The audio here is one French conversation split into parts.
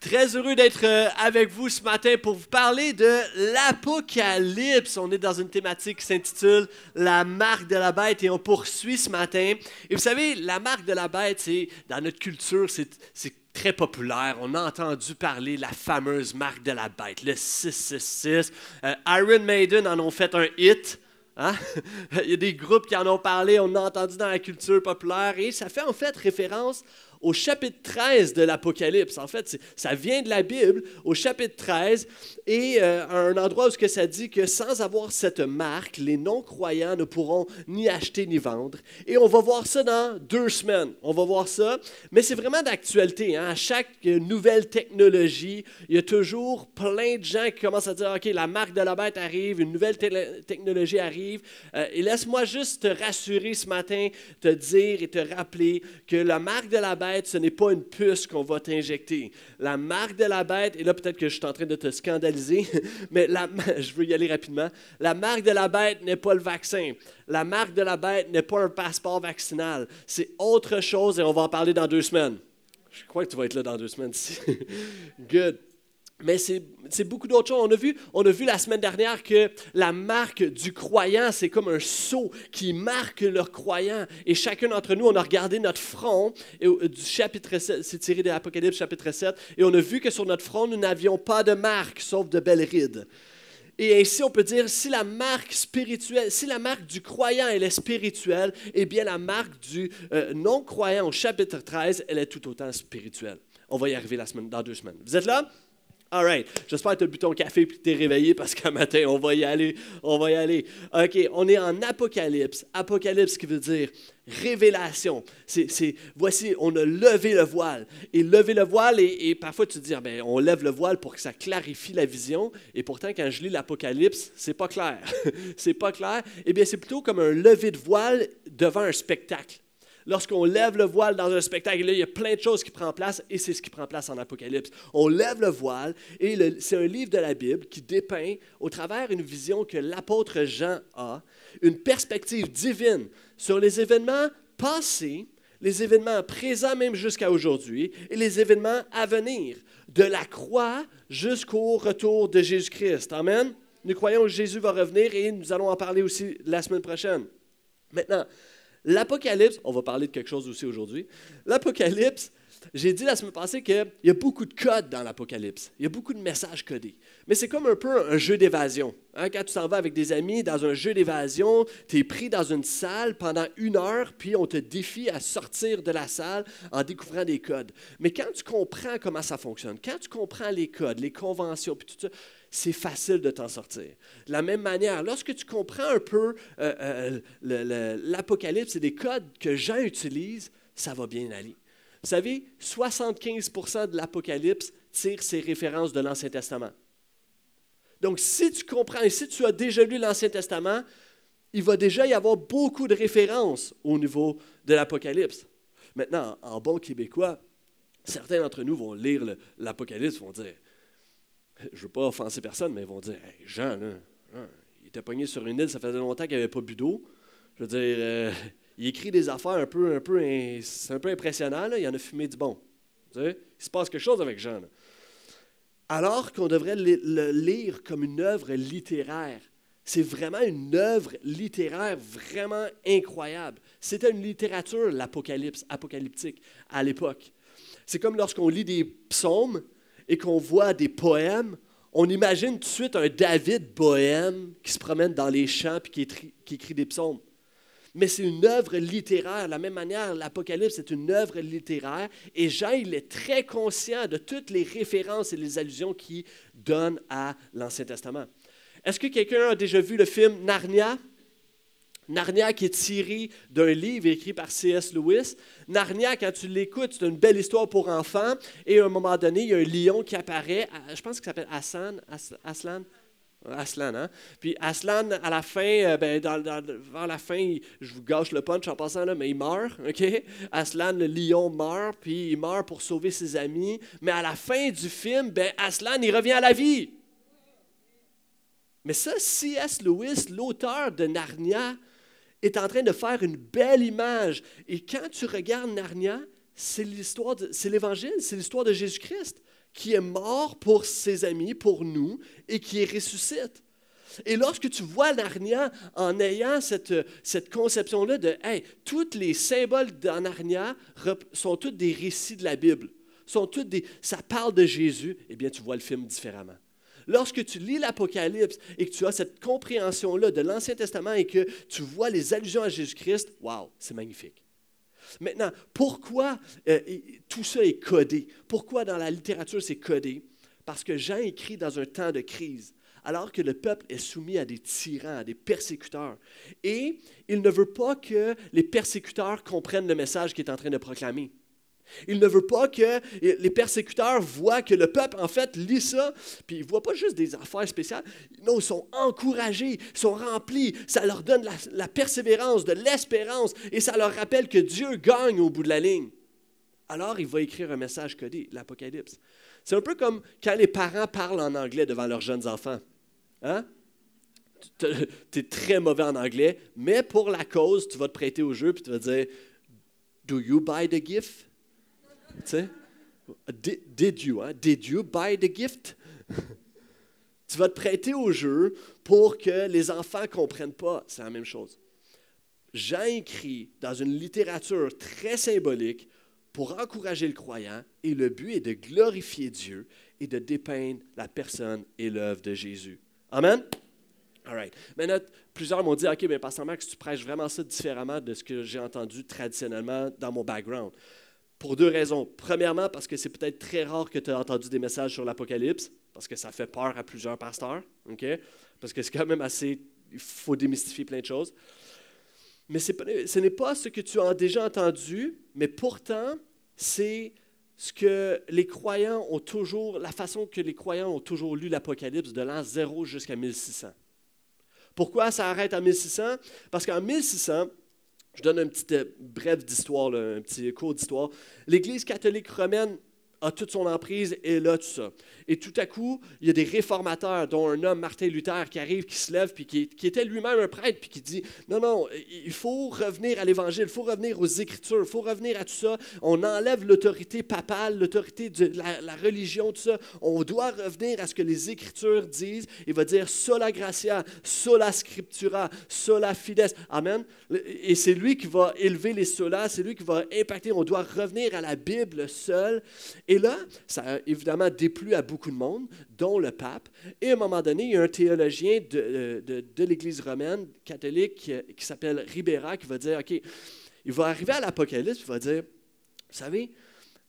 Très heureux d'être euh, avec vous ce matin pour vous parler de l'Apocalypse. On est dans une thématique qui s'intitule La marque de la bête et on poursuit ce matin. Et vous savez, la marque de la bête, c'est dans notre culture, c'est très populaire. On a entendu parler la fameuse marque de la bête, le 666. Euh, Iron Maiden en ont fait un hit. Hein? Il y a des groupes qui en ont parlé, on a entendu dans la culture populaire et ça fait en fait référence au chapitre 13 de l'Apocalypse. En fait, ça vient de la Bible, au chapitre 13, et euh, un endroit où ça dit que sans avoir cette marque, les non-croyants ne pourront ni acheter ni vendre. Et on va voir ça dans deux semaines. On va voir ça, mais c'est vraiment d'actualité. Hein? À chaque nouvelle technologie, il y a toujours plein de gens qui commencent à dire, OK, la marque de la bête arrive, une nouvelle technologie arrive. Euh, et laisse-moi juste te rassurer ce matin, te dire et te rappeler que la marque de la bête, ce n'est pas une puce qu'on va t'injecter. La marque de la bête, et là peut-être que je suis en train de te scandaliser, mais je veux y aller rapidement. La marque de la bête n'est pas le vaccin. La marque de la bête n'est pas un passeport vaccinal. C'est autre chose et on va en parler dans deux semaines. Je crois que tu vas être là dans deux semaines. Good. Mais c'est beaucoup d'autres choses. On a, vu, on a vu la semaine dernière que la marque du croyant, c'est comme un sceau qui marque le croyant. Et chacun d'entre nous, on a regardé notre front, du chapitre 7, c'est tiré de l'Apocalypse chapitre 7, et on a vu que sur notre front, nous n'avions pas de marque, sauf de belles rides. Et ainsi, on peut dire, si la marque spirituelle, si la marque du croyant, elle est spirituelle, eh bien la marque du euh, non-croyant au chapitre 13, elle est tout autant spirituelle. On va y arriver la semaine, dans deux semaines. Vous êtes là? All right. J'espère que tu as bu ton café et que tu es réveillé parce qu'un matin, on va y aller. On va y aller. OK, on est en Apocalypse. Apocalypse qui veut dire révélation. C'est, voici, on a levé le voile. Et lever le voile, et, parfois tu te dis, ah ben, on lève le voile pour que ça clarifie la vision. Et pourtant, quand je lis l'Apocalypse, c'est pas clair. c'est pas clair. Eh bien, c'est plutôt comme un lever de voile devant un spectacle lorsqu'on lève le voile dans un spectacle, il y a plein de choses qui prennent place et c'est ce qui prend place en Apocalypse. On lève le voile et c'est un livre de la Bible qui dépeint au travers une vision que l'apôtre Jean a, une perspective divine sur les événements passés, les événements présents même jusqu'à aujourd'hui et les événements à venir, de la croix jusqu'au retour de Jésus-Christ. Amen. Nous croyons que Jésus va revenir et nous allons en parler aussi la semaine prochaine. Maintenant, L'Apocalypse, on va parler de quelque chose aussi aujourd'hui. L'Apocalypse, j'ai dit la semaine passée qu'il y a beaucoup de codes dans l'Apocalypse. Il y a beaucoup de messages codés. Mais c'est comme un peu un jeu d'évasion. Hein. Quand tu t'en vas avec des amis dans un jeu d'évasion, tu es pris dans une salle pendant une heure, puis on te défie à sortir de la salle en découvrant des codes. Mais quand tu comprends comment ça fonctionne, quand tu comprends les codes, les conventions, puis tout ça, c'est facile de t'en sortir. De la même manière, lorsque tu comprends un peu euh, euh, l'Apocalypse et les codes que Jean utilise, ça va bien aller. Vous savez, 75% de l'Apocalypse tire ses références de l'Ancien Testament. Donc, si tu comprends et si tu as déjà lu l'Ancien Testament, il va déjà y avoir beaucoup de références au niveau de l'Apocalypse. Maintenant, en bon québécois, certains d'entre nous vont lire l'Apocalypse, vont dire je ne veux pas offenser personne, mais ils vont dire Jean, il était pogné sur une île, ça faisait longtemps qu'il n'avait pas bu d'eau. Je veux dire, euh, il écrit des affaires un peu, un peu, c'est un peu impressionnant, il en a fumé du bon. il se passe quelque chose avec Jean. Alors qu'on devrait le, lire comme une œuvre littéraire. C'est vraiment une œuvre littéraire vraiment incroyable. C'était une littérature, l'Apocalypse, apocalyptique, à l'époque. C'est comme lorsqu'on lit des psaumes, et qu'on voit des poèmes, on imagine tout de suite un David bohème qui se promène dans les champs et qui, écrit, des psaumes. Mais c'est une œuvre littéraire. De la même manière, l'Apocalypse est une œuvre littéraire. Et Jean, il est très conscient de toutes les références et les allusions qu'il donne à l'Ancien Testament. Est-ce que quelqu'un a déjà vu le film Narnia? Narnia qui est tiré d'un livre écrit par C.S. Lewis. Narnia, quand tu l'écoutes, c'est une belle histoire pour enfants. Et à un moment donné, il y a un lion qui apparaît. Je pense qu'il s'appelle Aslan. Aslan. Aslan, hein? Puis Aslan, à la fin, euh, ben, dans, vers la fin, je vous gâche le punch en passant là, mais il meurt, OK? Aslan, le lion, meurt, puis il meurt pour sauver ses amis. Mais à la fin du film, ben, Aslan, il revient à la vie. Mais ça, C.S. Lewis, l'auteur de Narnia, est en train de faire une belle image. Et quand tu regardes Narnia, c'est l'histoire, c'est l'Évangile, c'est l'histoire de Jésus-Christ. qui est mort pour ses amis, pour nous, et qui ressuscite. Et lorsque tu vois Narnia en ayant cette, conception-là de hey, tous les symboles dans Narnia sont tous des récits de la Bible, sont des, ça parle de Jésus, eh bien tu vois le film différemment. Lorsque tu lis l'Apocalypse et que tu as cette compréhension-là de l'Ancien Testament et que tu vois les allusions à Jésus-Christ, waouh, c'est magnifique. Maintenant, pourquoi euh, tout ça est codé? Pourquoi dans la littérature c'est codé? Parce que Jean écrit dans un temps de crise alors que le peuple est soumis à des tyrans, à des persécuteurs. Et il ne veut pas que les persécuteurs comprennent le message qu'il est en train de proclamer. Il ne veut pas que les persécuteurs voient que le peuple, en fait, lit ça, puis ils ne voient pas juste des affaires spéciales. Non, ils sont encouragés, ils sont remplis. Ça leur donne la, persévérance, de l'espérance, et ça leur rappelle que Dieu gagne au bout de la ligne. Alors, il va écrire un message codé, l'Apocalypse. C'est un peu comme quand les parents parlent en anglais devant leurs jeunes enfants. Hein? Tu es très mauvais en anglais, mais pour la cause, tu vas te prêter au jeu puis tu vas dire Do you buy the gift? Tu sais? Did, you, hein? Did you buy the gift? tu vas te prêter au jeu pour que les enfants ne comprennent pas. C'est la même chose. Jean écrit dans une littérature très symbolique pour encourager le croyant et le but est de glorifier Dieu et de dépeindre la personne et l'œuvre de Jésus. Amen? All right. Maintenant, plusieurs m'ont dit OK, mais Pasteur Max, tu prêches vraiment ça différemment de ce que j'ai entendu traditionnellement dans mon background. Pour deux raisons. Premièrement, parce que c'est peut-être très rare que tu aies entendu des messages sur l'Apocalypse, parce que ça fait peur à plusieurs pasteurs, OK? Parce que c'est quand même assez. Il faut démystifier plein de choses. Mais ce n'est pas ce que tu as déjà entendu, mais pourtant, c'est ce que les croyants ont toujours, la façon que les croyants ont toujours lu l'Apocalypse de l'an 0 jusqu'à 1600. Pourquoi ça arrête à 1600? Parce qu'en 1600, je donne un petit euh, bref d'histoire, un petit cours d'histoire, l'Église catholique romaine a toute son emprise et là, tout ça. Et tout à coup, il y a des réformateurs, dont un homme, Martin Luther, qui arrive, qui se lève, puis qui, était lui-même un prêtre, puis qui dit Non, non, il faut revenir à l'Évangile, il faut revenir aux Écritures, il faut revenir à tout ça. On enlève l'autorité papale, l'autorité de la, religion, tout ça. On doit revenir à ce que les Écritures disent. Il va dire sola gratia, sola scriptura, sola fides. Amen. Et c'est lui qui va élever les solas, c'est lui qui va impacter. On doit revenir à la Bible seule. Et là, ça a évidemment déplu à beaucoup de monde, dont le pape. Et à un moment donné, il y a un théologien de, de, l'Église romaine catholique qui, s'appelle Ribera qui va dire, OK, il va arriver à l'Apocalypse, il va dire, vous savez,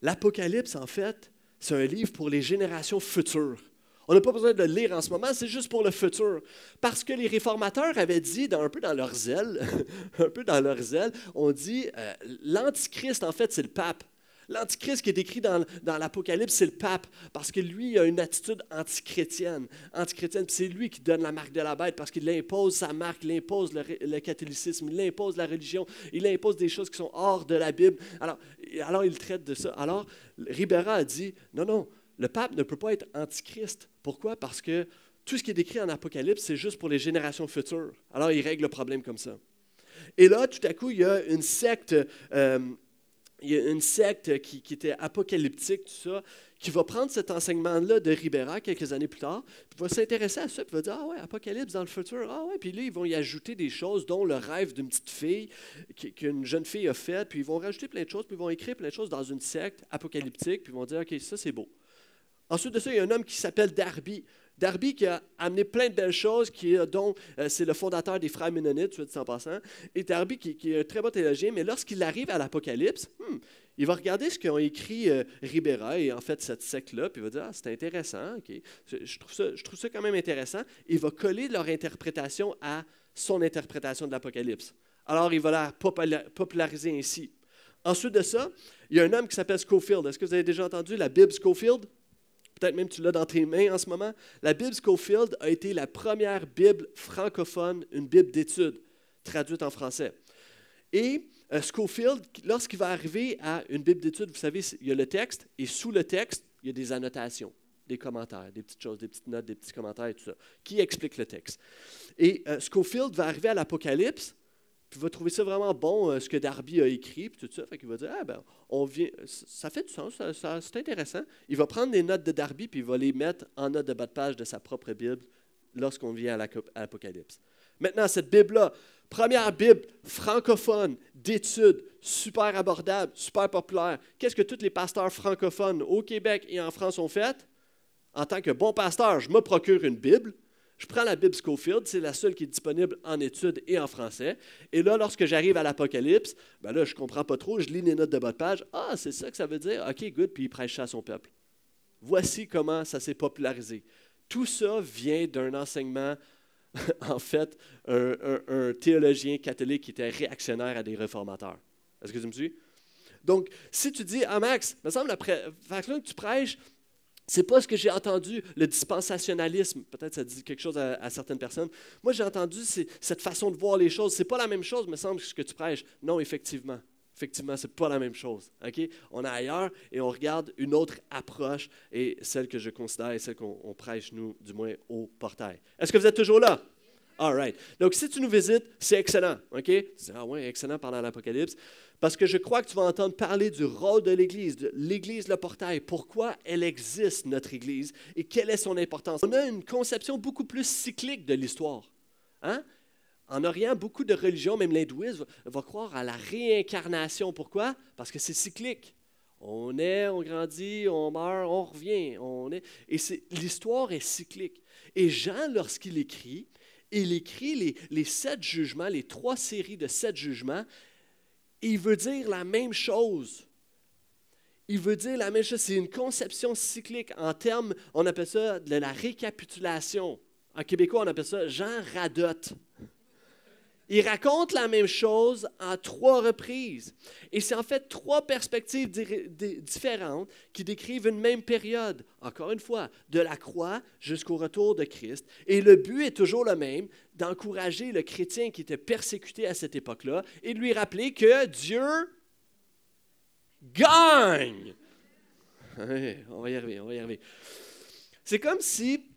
l'Apocalypse, en fait, c'est un livre pour les générations futures. On n'a pas besoin de le lire en ce moment, c'est juste pour le futur. Parce que les réformateurs avaient dit, un peu dans leur zèle, un peu dans leur zèle, on dit, euh, l'Antichrist, en fait, c'est le pape. L'antichrist qui est décrit dans, l'Apocalypse, c'est le pape, parce que lui a une attitude antichrétienne. Antichrétienne, c'est lui qui donne la marque de la bête, parce qu'il impose sa marque, il impose le, catholicisme, il impose la religion, il impose des choses qui sont hors de la Bible. Alors, il traite de ça. Alors, Ribera a dit, non, non, le pape ne peut pas être antichrist. Pourquoi? Parce que tout ce qui est décrit en Apocalypse, c'est juste pour les générations futures. Alors, il règle le problème comme ça. Et là, tout à coup, il y a une secte euh, il y a une secte qui, était apocalyptique, tout ça, qui va prendre cet enseignement-là de Ribera quelques années plus tard, puis va s'intéresser à ça, puis va dire Ah ouais, apocalypse dans le futur, ah ouais, puis là, ils vont y ajouter des choses, dont le rêve d'une petite fille qu'une jeune fille a fait, puis ils vont rajouter plein de choses, puis ils vont écrire plein de choses dans une secte apocalyptique, puis ils vont dire Ok, ça c'est beau. Ensuite de ça, il y a un homme qui s'appelle Darby. Darby qui a amené plein de belles choses, qui dont euh, c'est le fondateur des frères ménonites, tu en passant. Et Darby qui, est un très bon théologien, mais lorsqu'il arrive à l'Apocalypse, hmm, il va regarder ce qu'ont écrit euh, Ribera et en fait cette secte-là, puis il va dire ah, c'est intéressant, je, trouve ça, je trouve ça quand même intéressant. Il va coller leur interprétation à son interprétation de l'Apocalypse. Alors il va la populariser ainsi. Ensuite de ça, il y a un homme qui s'appelle Schofield. Est-ce que vous avez déjà entendu la Bible Schofield? Peut-être même tu l'as dans tes mains en ce moment, la Bible Schofield a été la première Bible francophone, une Bible d'études traduite en français. Et euh, Schofield, lorsqu'il va arriver à une Bible d'études, vous savez, il y a le texte, et sous le texte, il y a des annotations, des commentaires, des petites choses, des petites notes, des petits commentaires et tout ça, qui expliquent le texte. Et euh, Schofield va arriver à l'Apocalypse, puis il va trouver ça vraiment bon, euh, ce que Darby a écrit, puis tout ça. Fait qu'il va dire, ah ben, on vient, ça fait du sens, c'est intéressant. Il va prendre les notes de Darby, puis il va les mettre en note de bas de page de sa propre Bible lorsqu'on vient à l'Apocalypse. Maintenant, cette Bible-là, première Bible francophone d'études, super abordable, super populaire. Qu'est-ce que tous les pasteurs francophones au Québec et en France ont fait? En tant que bon pasteur, je me procure une Bible, je prends la Bible Schofield, c'est la seule qui est disponible en études et en français. Et là, lorsque j'arrive à l'Apocalypse, ben là, je ne comprends pas trop, je lis les notes de bas de page. Ah, c'est ça que ça veut dire? OK, good, puis il prêche ça à son peuple. Voici comment ça s'est popularisé. Tout ça vient d'un enseignement, en fait, un, théologien catholique qui était réactionnaire à des réformateurs. Est-ce que tu me suis? Donc, si tu dis, ah Max, me semble, que tu prêches, c'est pas ce que j'ai entendu, le dispensationalisme. Peut-être ça dit quelque chose à, certaines personnes. Moi, j'ai entendu cette façon de voir les choses. C'est pas la même chose, me semble, ce que tu prêches. Non, effectivement. Effectivement, c'est pas la même chose. On est ailleurs et on regarde une autre approche et celle que je considère et celle qu'on prêche, nous, du moins, au portail. Est-ce que vous êtes toujours là? All. Donc, si tu nous visites, c'est excellent. OK? Tu dis, ah ouais, excellent pendant l'Apocalypse. Parce que je crois que tu vas entendre parler du rôle de l'Église, de l'Église, le portail, pourquoi elle existe, notre Église, et quelle est son importance? On a une conception beaucoup plus cyclique de l'histoire. Hein? En Orient, beaucoup de religions, même l'hindouisme, vont croire à la réincarnation. Pourquoi? Parce que c'est cyclique. On est, on grandit, on meurt, on revient. On est, et l'histoire est cyclique. Et Jean, lorsqu'il écrit, il écrit les, sept jugements, les trois séries de sept jugements, il veut dire la même chose. Il veut dire la même chose. C'est une conception cyclique en termes, on appelle ça de la récapitulation. En québécois, on appelle ça Jean radote. Il raconte la même chose en trois reprises. Et c'est en fait trois perspectives différentes qui décrivent une même période, encore une fois, de la croix jusqu'au retour de Christ. Et le but est toujours le même, d'encourager le chrétien qui était persécuté à cette époque-là et de lui rappeler que Dieu gagne. on va y arriver, on va y arriver. C'est comme si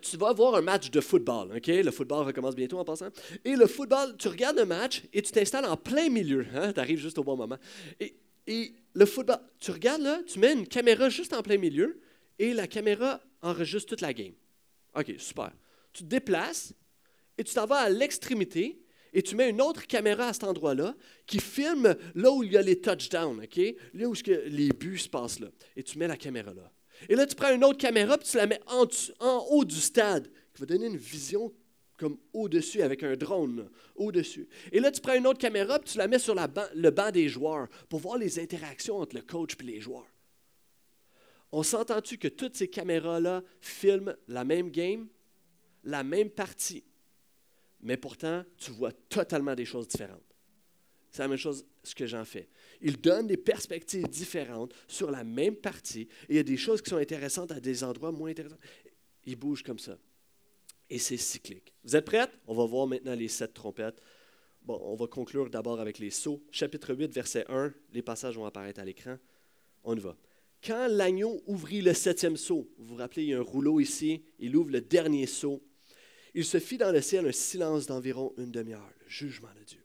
tu vas voir un match de football, OK? Le football recommence bientôt en passant. Et le football, tu regardes le match et tu t'installes en plein milieu. Hein? Tu arrives juste au bon moment. Et, et, le football, tu regardes là, tu mets une caméra juste en plein milieu et la caméra enregistre toute la game. OK, super. Tu te déplaces et tu t'en vas à l'extrémité et tu mets une autre caméra à cet endroit-là qui filme là où il y a les touchdowns, OK? Là où les buts se passent là. Et tu mets la caméra là. Et là, tu prends une autre caméra, puis tu la mets en, haut du stade, qui va donner une vision comme au-dessus, avec un drone, au-dessus. Et là, tu prends une autre caméra, puis tu la mets sur le banc des joueurs, pour voir les interactions entre le coach et les joueurs. On s'entend-tu que toutes ces caméras-là filment la même game, la même partie, mais pourtant, tu vois totalement des choses différentes. C'est la même chose ce que j'en fais. Il donne des perspectives différentes sur la même partie et il y a des choses qui sont intéressantes à des endroits moins intéressants. Il bouge comme ça. Et c'est cyclique. Vous êtes prêts? On va voir maintenant les sept trompettes. Bon, on va conclure d'abord avec les sceaux. Chapitre 8, verset 1. Les passages vont apparaître à l'écran. On y va. Quand l'agneau ouvrit le septième sceau, vous vous rappelez, il y a un rouleau ici, il ouvre le dernier sceau. Il se fit dans le ciel un silence d'environ une demi-heure, le jugement de Dieu.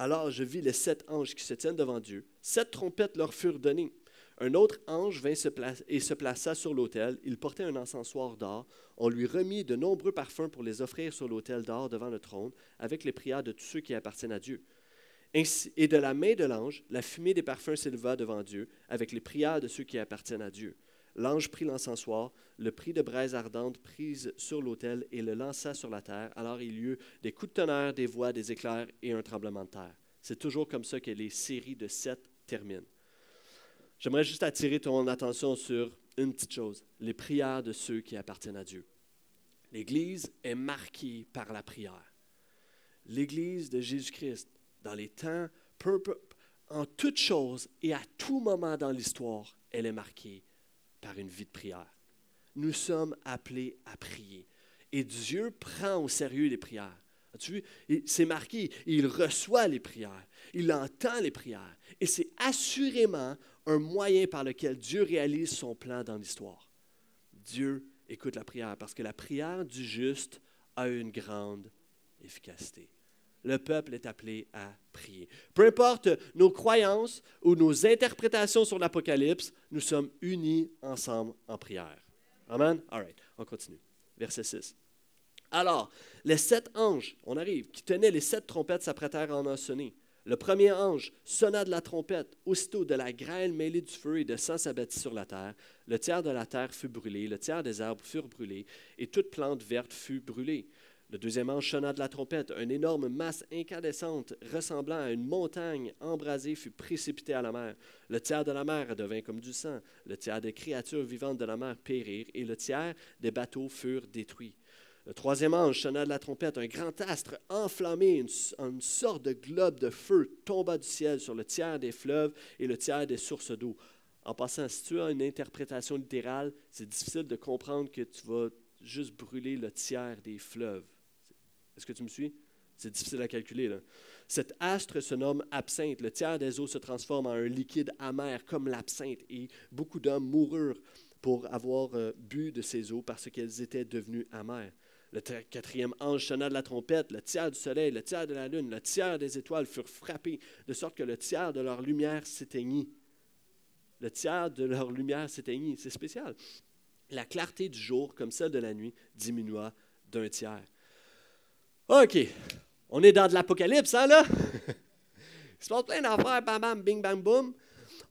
Alors je vis les sept anges qui se tiennent devant Dieu. Sept trompettes leur furent données. Un autre ange vint se et se plaça sur l'autel. Il portait un encensoir d'or. On lui remit de nombreux parfums pour les offrir sur l'autel d'or devant le trône, avec les prières de tous ceux qui appartiennent à Dieu. et de la main de l'ange, la fumée des parfums s'éleva devant Dieu, avec les prières de ceux qui appartiennent à Dieu. L'ange prit l'encensoir, le prit de braise ardente prise sur l'autel et le lança sur la terre. Alors il y eut des coups de tonnerre, des voix, des éclairs et un tremblement de terre. C'est toujours comme ça que les séries de sept terminent. J'aimerais juste attirer ton attention sur une petite chose, les prières de ceux qui appartiennent à Dieu. L'Église est marquée par la prière. L'Église de Jésus-Christ, dans les temps, en toutes choses et à tout moment dans l'histoire, elle est marquée par une vie de prière. Nous sommes appelés à prier. Et Dieu prend au sérieux les prières. As-tu vu? C'est marqué, il reçoit les prières, il entend les prières. Et c'est assurément un moyen par lequel Dieu réalise son plan dans l'histoire. Dieu écoute la prière parce que la prière du juste a une grande efficacité. Le peuple est appelé à prier. Peu importe nos croyances ou nos interprétations sur l'Apocalypse, nous sommes unis ensemble en prière. Amen? All right, on continue. Verset 6. Alors, les sept anges, on arrive, qui tenaient les sept trompettes s'apprêtèrent à en sonner. Le premier ange sonna de la trompette. Aussitôt, de la grêle mêlée du feu et de sang s'abattit sur la terre. Le tiers de la terre fut brûlé, le tiers des arbres furent brûlés, et toute plante verte fut brûlée. Le deuxième ange sonna de la trompette. Une énorme masse incandescente ressemblant à une montagne embrasée fut précipitée à la mer. Le tiers de la mer devint comme du sang. Le tiers des créatures vivantes de la mer périrent et le tiers des bateaux furent détruits. Le troisième ange sonna de la trompette. Un grand astre enflammé, une, une sorte de globe de feu, tomba du ciel sur le tiers des fleuves et le tiers des sources d'eau. En passant, si tu as une interprétation littérale, c'est difficile de comprendre que tu vas juste brûler le tiers des fleuves. Est-ce que tu me suis? C'est difficile à calculer. Cet astre se nomme absinthe. Le tiers des eaux se transforme en un liquide amer comme l'absinthe et beaucoup d'hommes moururent pour avoir euh, bu de ces eaux parce qu'elles étaient devenues amères. Le quatrième ange sonna de la trompette, le tiers du soleil, le tiers de la lune, le tiers des étoiles furent frappés, de sorte que le tiers de leur lumière s'éteignit. Le tiers de leur lumière s'éteignit. C'est spécial. La clarté du jour, comme celle de la nuit, diminua d'un tiers. OK, on est dans de l'apocalypse, hein, là? Il se passe plein d'affaires, bam, bam, bing, bang, boum.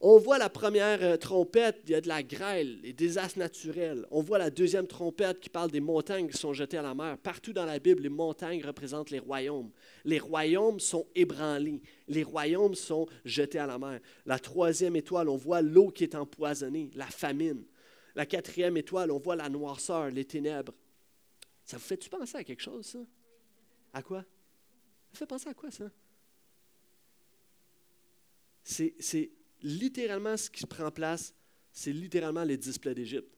On voit la première euh, trompette, il y a de la grêle, les désastres naturels. On voit la deuxième trompette qui parle des montagnes qui sont jetées à la mer. Partout dans la Bible, les montagnes représentent les royaumes. Les royaumes sont ébranlés. Les royaumes sont jetés à la mer. La troisième étoile, on voit l'eau qui est empoisonnée, la famine. La quatrième étoile, on voit la noirceur, les ténèbres. Ça vous fait-tu penser à quelque chose, ça? À quoi? Ça fait penser à quoi, ça? C'est littéralement ce qui prend place, c'est littéralement les displays d'Égypte.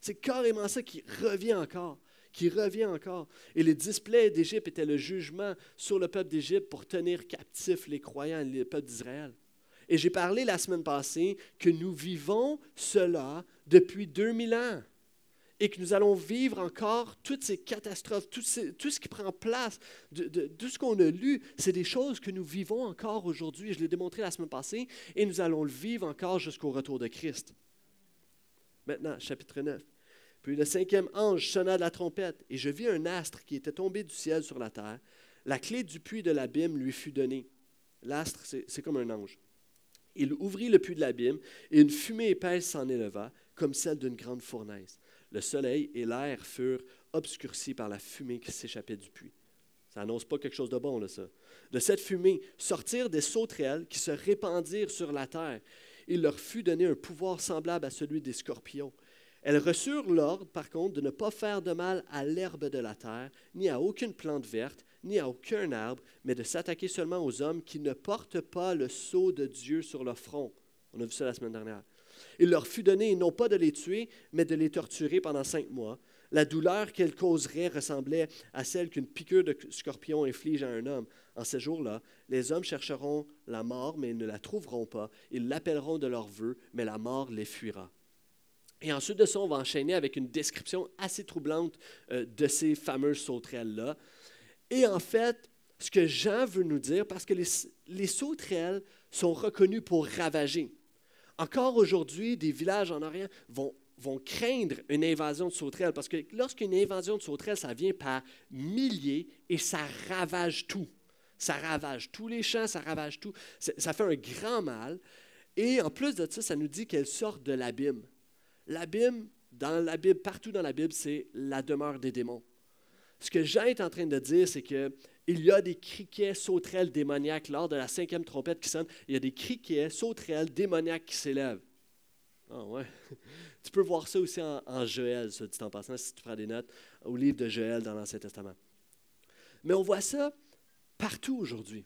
C'est carrément ça qui revient encore, qui revient encore. Et les displays d'Égypte étaient le jugement sur le peuple d'Égypte pour tenir captifs les croyants, le peuple d'Israël. Et j'ai parlé la semaine passée que nous vivons cela depuis 2000 ans et que nous allons vivre encore toutes ces catastrophes, tout, ce qui prend place, tout ce qu'on a lu, c'est des choses que nous vivons encore aujourd'hui. Je l'ai démontré la semaine passée, et nous allons le vivre encore jusqu'au retour de Christ. Maintenant, chapitre 9. Puis le cinquième ange sonna de la trompette, et je vis un astre qui était tombé du ciel sur la terre. La clé du puits de l'abîme lui fut donnée. L'astre, c'est comme un ange. Il ouvrit le puits de l'abîme, et une fumée épaisse s'en éleva, comme celle d'une grande fournaise le soleil et l'air furent obscurcis par la fumée qui s'échappait du puits. Ça n'annonce pas quelque chose de bon, là, ça. De cette fumée sortirent des sauterelles qui se répandirent sur la terre. Il leur fut donné un pouvoir semblable à celui des scorpions. Elles reçurent l'ordre, par contre, de ne pas faire de mal à l'herbe de la terre, ni à aucune plante verte, ni à aucun arbre, mais de s'attaquer seulement aux hommes qui ne portent pas le sceau de Dieu sur leur front. On a vu ça la semaine dernière. Il leur fut donné non pas de les tuer, mais de les torturer pendant cinq mois. La douleur qu'elles causeraient ressemblait à celle qu'une piqûre de scorpion inflige à un homme. En ces jours-là, les hommes chercheront la mort, mais ils ne la trouveront pas. Ils l'appelleront de leur vœu, mais la mort les fuira. Et ensuite de ça, on va enchaîner avec une description assez troublante euh, de ces fameuses sauterelles-là. Et en fait, ce que Jean veut nous dire, parce que les, les sauterelles sont reconnues pour ravager. Encore aujourd'hui, des villages en Orient vont, craindre une invasion de sauterelles parce que lorsqu'une invasion de sauterelles, ça vient par milliers et ça ravage tout. Ça ravage tous les champs, ça ravage tout. Ça fait un grand mal. Et en plus de ça, ça nous dit qu'elles sortent de l'abîme. L'abîme, dans la Bible, partout dans la Bible, c'est la demeure des démons. Ce que Jean est en train de dire, c'est que il y a des criquets sauterelles démoniaques lors de la cinquième trompette qui sonne. Il y a des criquets sauterelles démoniaques qui s'élèvent. Ah ouais. Tu peux voir ça aussi en, en Joël, ça dit en passant, si tu feras des notes, au livre de Joël dans l'Ancien Testament. Mais on voit ça partout aujourd'hui.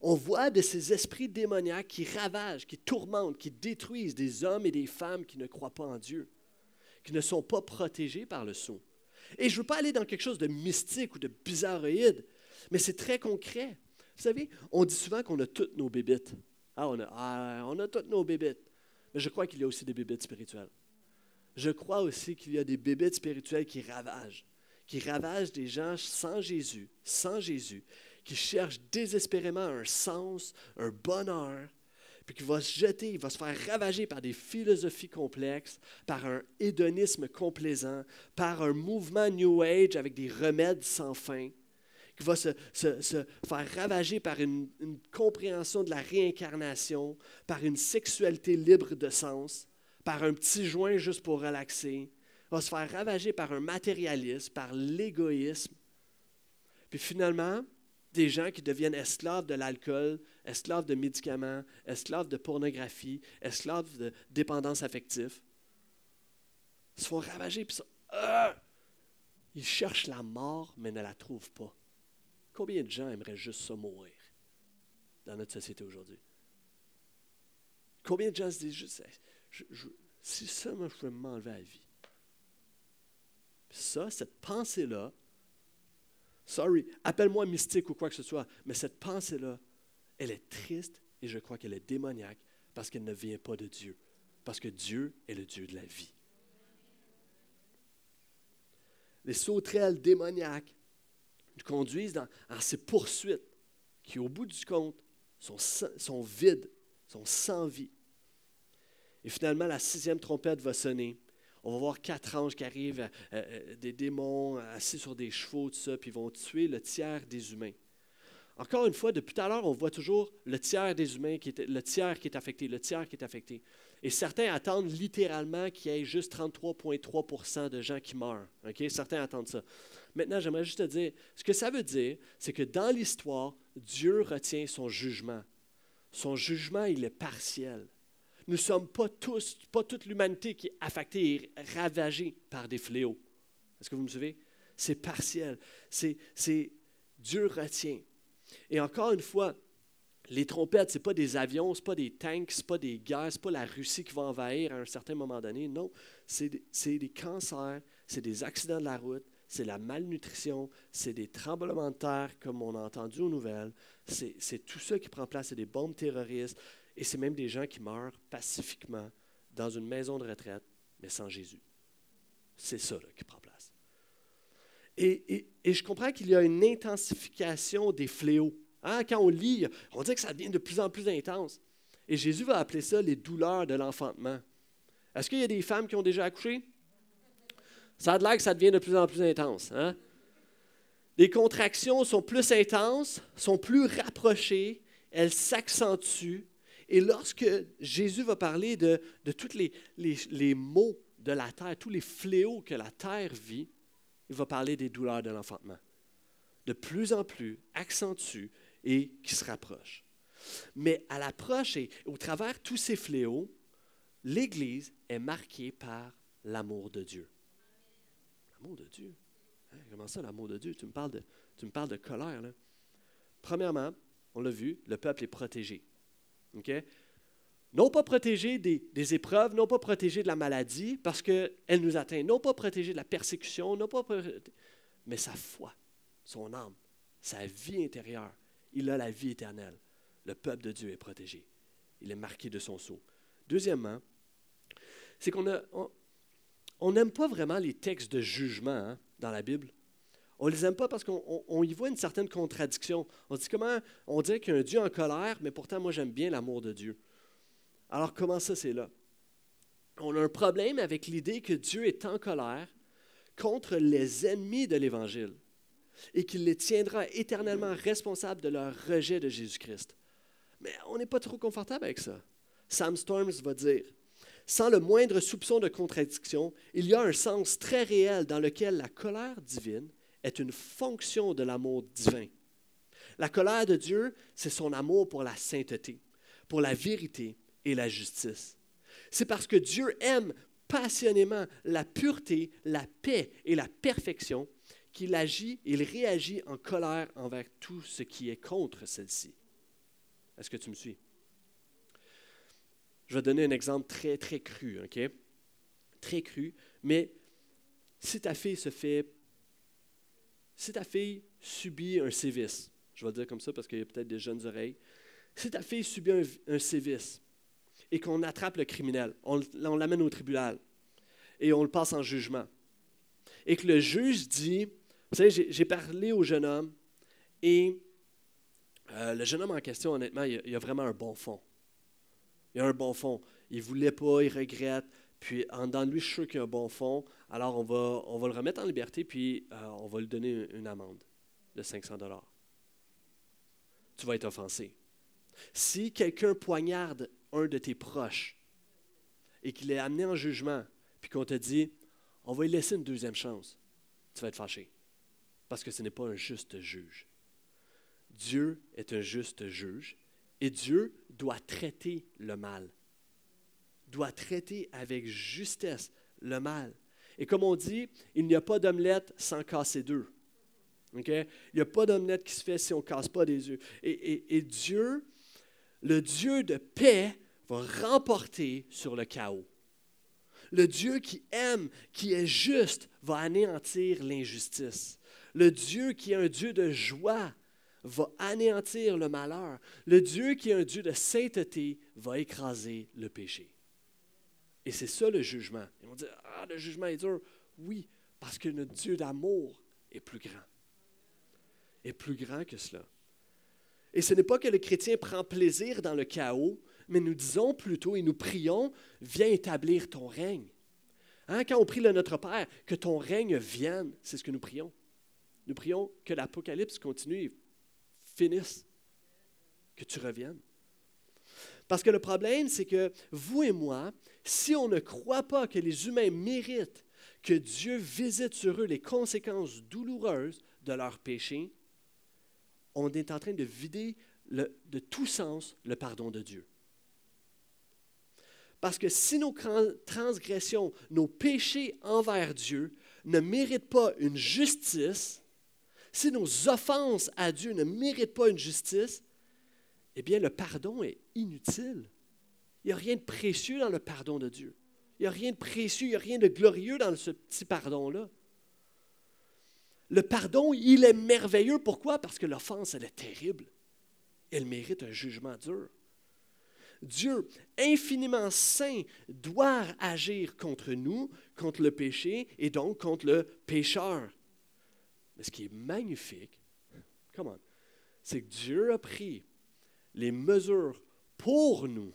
On voit de ces esprits démoniaques qui ravagent, qui tourmentent, qui détruisent des hommes et des femmes qui ne croient pas en Dieu, qui ne sont pas protégés par le sceau. Et je ne veux pas aller dans quelque chose de mystique ou de bizarroïde, mais c'est très concret. Vous savez, on dit souvent qu'on a toutes nos bébites. Ah, on a, ah, on a toutes nos bébites. Mais je crois qu'il y a aussi des bébites spirituelles. Je crois aussi qu'il y a des bébites spirituelles qui ravagent, qui ravage des gens sans Jésus, sans Jésus, qui cherchent désespérément un sens, un bonheur, puis qui va se jeter, il va se faire ravager par des philosophies complexes, par un hédonisme complaisant, par un mouvement New Age avec des remèdes sans fin, qui va se, faire ravager par une, une, compréhension de la réincarnation, par une sexualité libre de sens, par un petit joint juste pour relaxer, va se faire ravager par un matérialisme, par l'égoïsme. Puis finalement, des gens qui deviennent esclaves de l'alcool, esclaves de médicaments, esclaves de pornographie, esclaves de dépendance affective, se font ravager, puis euh, ils cherchent la mort, mais ne la trouvent pas. Combien de gens aimeraient juste se mourir dans notre société aujourd'hui? Combien de gens se disent juste, si seulement je pouvais m'enlever la vie? Ça, cette pensée-là, sorry, appelle-moi mystique ou quoi que ce soit, mais cette pensée-là, elle est triste et je crois qu'elle est démoniaque parce qu'elle ne vient pas de Dieu, parce que Dieu est le Dieu de la vie. Les sauterelles démoniaques nous conduisent dans, ces poursuites qui, au bout du compte, sont vides, sont sans vie. Et finalement, la sixième trompette va sonner on va voir quatre anges qui arrivent, euh, euh, des démons assis sur des chevaux, tout ça, puis ils vont tuer le tiers des humains. Encore une fois, depuis tout à l'heure, on voit toujours le tiers des humains, qui est, le tiers qui est affecté, le tiers qui est affecté. Et certains attendent littéralement qu'il y ait juste 33,3% de gens qui meurent. Certains attendent ça. Maintenant, j'aimerais juste te dire, ce que ça veut dire, c'est que dans l'histoire, Dieu retient son jugement. Son jugement, il est partiel. Nous ne sommes pas tous, pas toute l'humanité qui est affectée et ravagée par des fléaux. Est-ce que vous me suivez? C'est partiel. C'est, Dieu retient. Et encore une fois, les trompettes, ce n'est pas des avions, ce n'est pas des tanks, ce n'est pas des guerres, ce n'est pas la Russie qui va envahir à un certain moment donné. Non, c'est des, cancers, c'est des accidents de la route, c'est la malnutrition, c'est des tremblements de terre comme on a entendu aux nouvelles, c'est tout ça qui prend place, c'est des bombes terroristes, et c'est même des gens qui meurent pacifiquement dans une maison de retraite, mais sans Jésus. C'est ça qui prend place. Et, je comprends qu'il y a une intensification des fléaux. Hein, quand on lit, on dit que ça devient de plus en plus intense. Et Jésus va appeler ça les douleurs de l'enfantement. Est-ce qu'il y a des femmes qui ont déjà accouché? Ça a l'air que ça devient de plus en plus intense. Hein? Les contractions sont plus intenses, sont plus rapprochées, elles s'accentuent, et lorsque Jésus va parler de, tous les, les, maux de la terre, tous les fléaux que la terre vit, il va parler des douleurs de l'enfantement. De plus en plus accentuées et qui se rapprochent. Mais à l'approche et au travers tous ces fléaux, l'Église est marquée par l'amour de Dieu. L'amour de Dieu. Hein, comment ça, l'amour de Dieu? Tu me parles de, tu me parles de colère. Là. Premièrement, on l'a vu, le peuple est protégé. Non pas protéger des, épreuves, non pas protéger de la maladie parce qu'elle nous atteint, non pas protéger de la persécution, non pas mais sa foi, son âme, sa vie intérieure. Il a la vie éternelle. Le peuple de Dieu est protégé. Il est marqué de son sceau. Deuxièmement, c'est qu'on on n'aime pas vraiment les textes de jugement hein, dans la Bible. On ne les aime pas parce qu'on y voit une certaine contradiction. On dit comment on dirait qu'il y a un Dieu en colère, mais pourtant moi j'aime bien l'amour de Dieu. Alors comment ça c'est là? On a un problème avec l'idée que Dieu est en colère contre les ennemis de l'Évangile et qu'il les tiendra éternellement responsables de leur rejet de Jésus-Christ. Mais on n'est pas trop confortable avec ça. Sam Storms va dire, sans le moindre soupçon de contradiction, il y a un sens très réel dans lequel la colère divine est une fonction de l'amour divin. La colère de Dieu, c'est son amour pour la sainteté, pour la vérité et la justice. C'est parce que Dieu aime passionnément la pureté, la paix et la perfection qu'il agit, il réagit en colère envers tout ce qui est contre celle-ci. Est-ce que tu me suis? Je vais donner un exemple très, très cru, OK? Très cru, mais si ta fille se fait si ta fille subit un sévice, je vais dire comme ça parce qu'il y a peut-être des jeunes oreilles, si ta fille subit un, sévice et qu'on attrape le criminel, on, l'amène au tribunal et on le passe en jugement, et que le juge dit, Vous savez, j'ai parlé au jeune homme et euh, le jeune homme en question, honnêtement, il a, a, vraiment un bon fond. Il a un bon fond. Il ne voulait pas, il regrette. Puis en dedans de lui, je suis sûr qu'il a un bon fond. Alors on va, on va le remettre en liberté, puis euh, on va lui donner une amende de 500 dollars. Tu vas être offensé. Si quelqu'un poignarde un de tes proches et qu'il est amené en jugement, puis qu'on te dit, on va lui laisser une deuxième chance, tu vas être fâché. Parce que ce n'est pas un juste juge. Dieu est un juste juge et Dieu doit traiter le mal. Doit traiter avec justesse le mal. Et comme on dit, il n'y a pas d'omelette sans casser deux. Il n'y a pas d'omelette qui se fait si on ne casse pas des œufs. Et, et Dieu, le Dieu de paix, va remporter sur le chaos. Le Dieu qui aime, qui est juste, va anéantir l'injustice. Le Dieu qui est un Dieu de joie va anéantir le malheur. Le Dieu qui est un Dieu de sainteté va écraser le péché. Et c'est ça le jugement. Et on dit, ah, le jugement est dur. Oui, parce que notre Dieu d'amour est plus grand. Est plus grand que cela. Et ce n'est pas que le chrétien prend plaisir dans le chaos, mais nous disons plutôt et nous prions, viens établir ton règne. Hein, quand on prie le Notre Père, que ton règne vienne, c'est ce que nous prions. Nous prions que l'Apocalypse continue et finisse, que tu reviennes. Parce que le problème, c'est que vous et moi, si on ne croit pas que les humains méritent que Dieu visite sur eux les conséquences douloureuses de leur péché, on est en train de vider de tout sens le pardon de Dieu. Parce que si nos transgressions, nos péchés envers Dieu ne méritent pas une justice, si nos offenses à Dieu ne méritent pas une justice, eh bien le pardon est inutile. Il n'y a rien de précieux dans le pardon de Dieu. Il n'y a rien de précieux, il n'y a rien de glorieux dans ce petit pardon-là. Le pardon, il est merveilleux. Pourquoi? Parce que l'offense, elle est terrible. Elle mérite un jugement dur. Dieu, infiniment saint, doit agir contre nous, contre le péché et donc contre le pécheur. Mais ce qui est magnifique, comment, c'est que Dieu a pris les mesures pour nous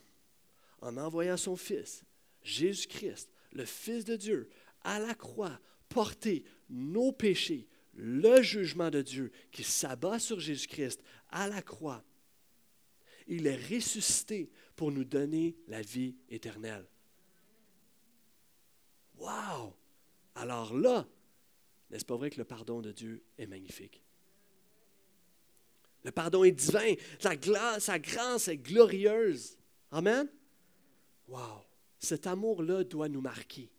en envoyant son Fils, Jésus-Christ, le Fils de Dieu, à la croix, porter nos péchés, le jugement de Dieu qui s'abat sur Jésus-Christ à la croix il est ressuscité pour nous donner la vie éternelle. Wow! Alors là, n'est-ce pas vrai que le pardon de Dieu est magnifique? Le pardon est divin, sa, grâce est glorieuse. Amen? Wow! Cet amour-là doit nous marquer.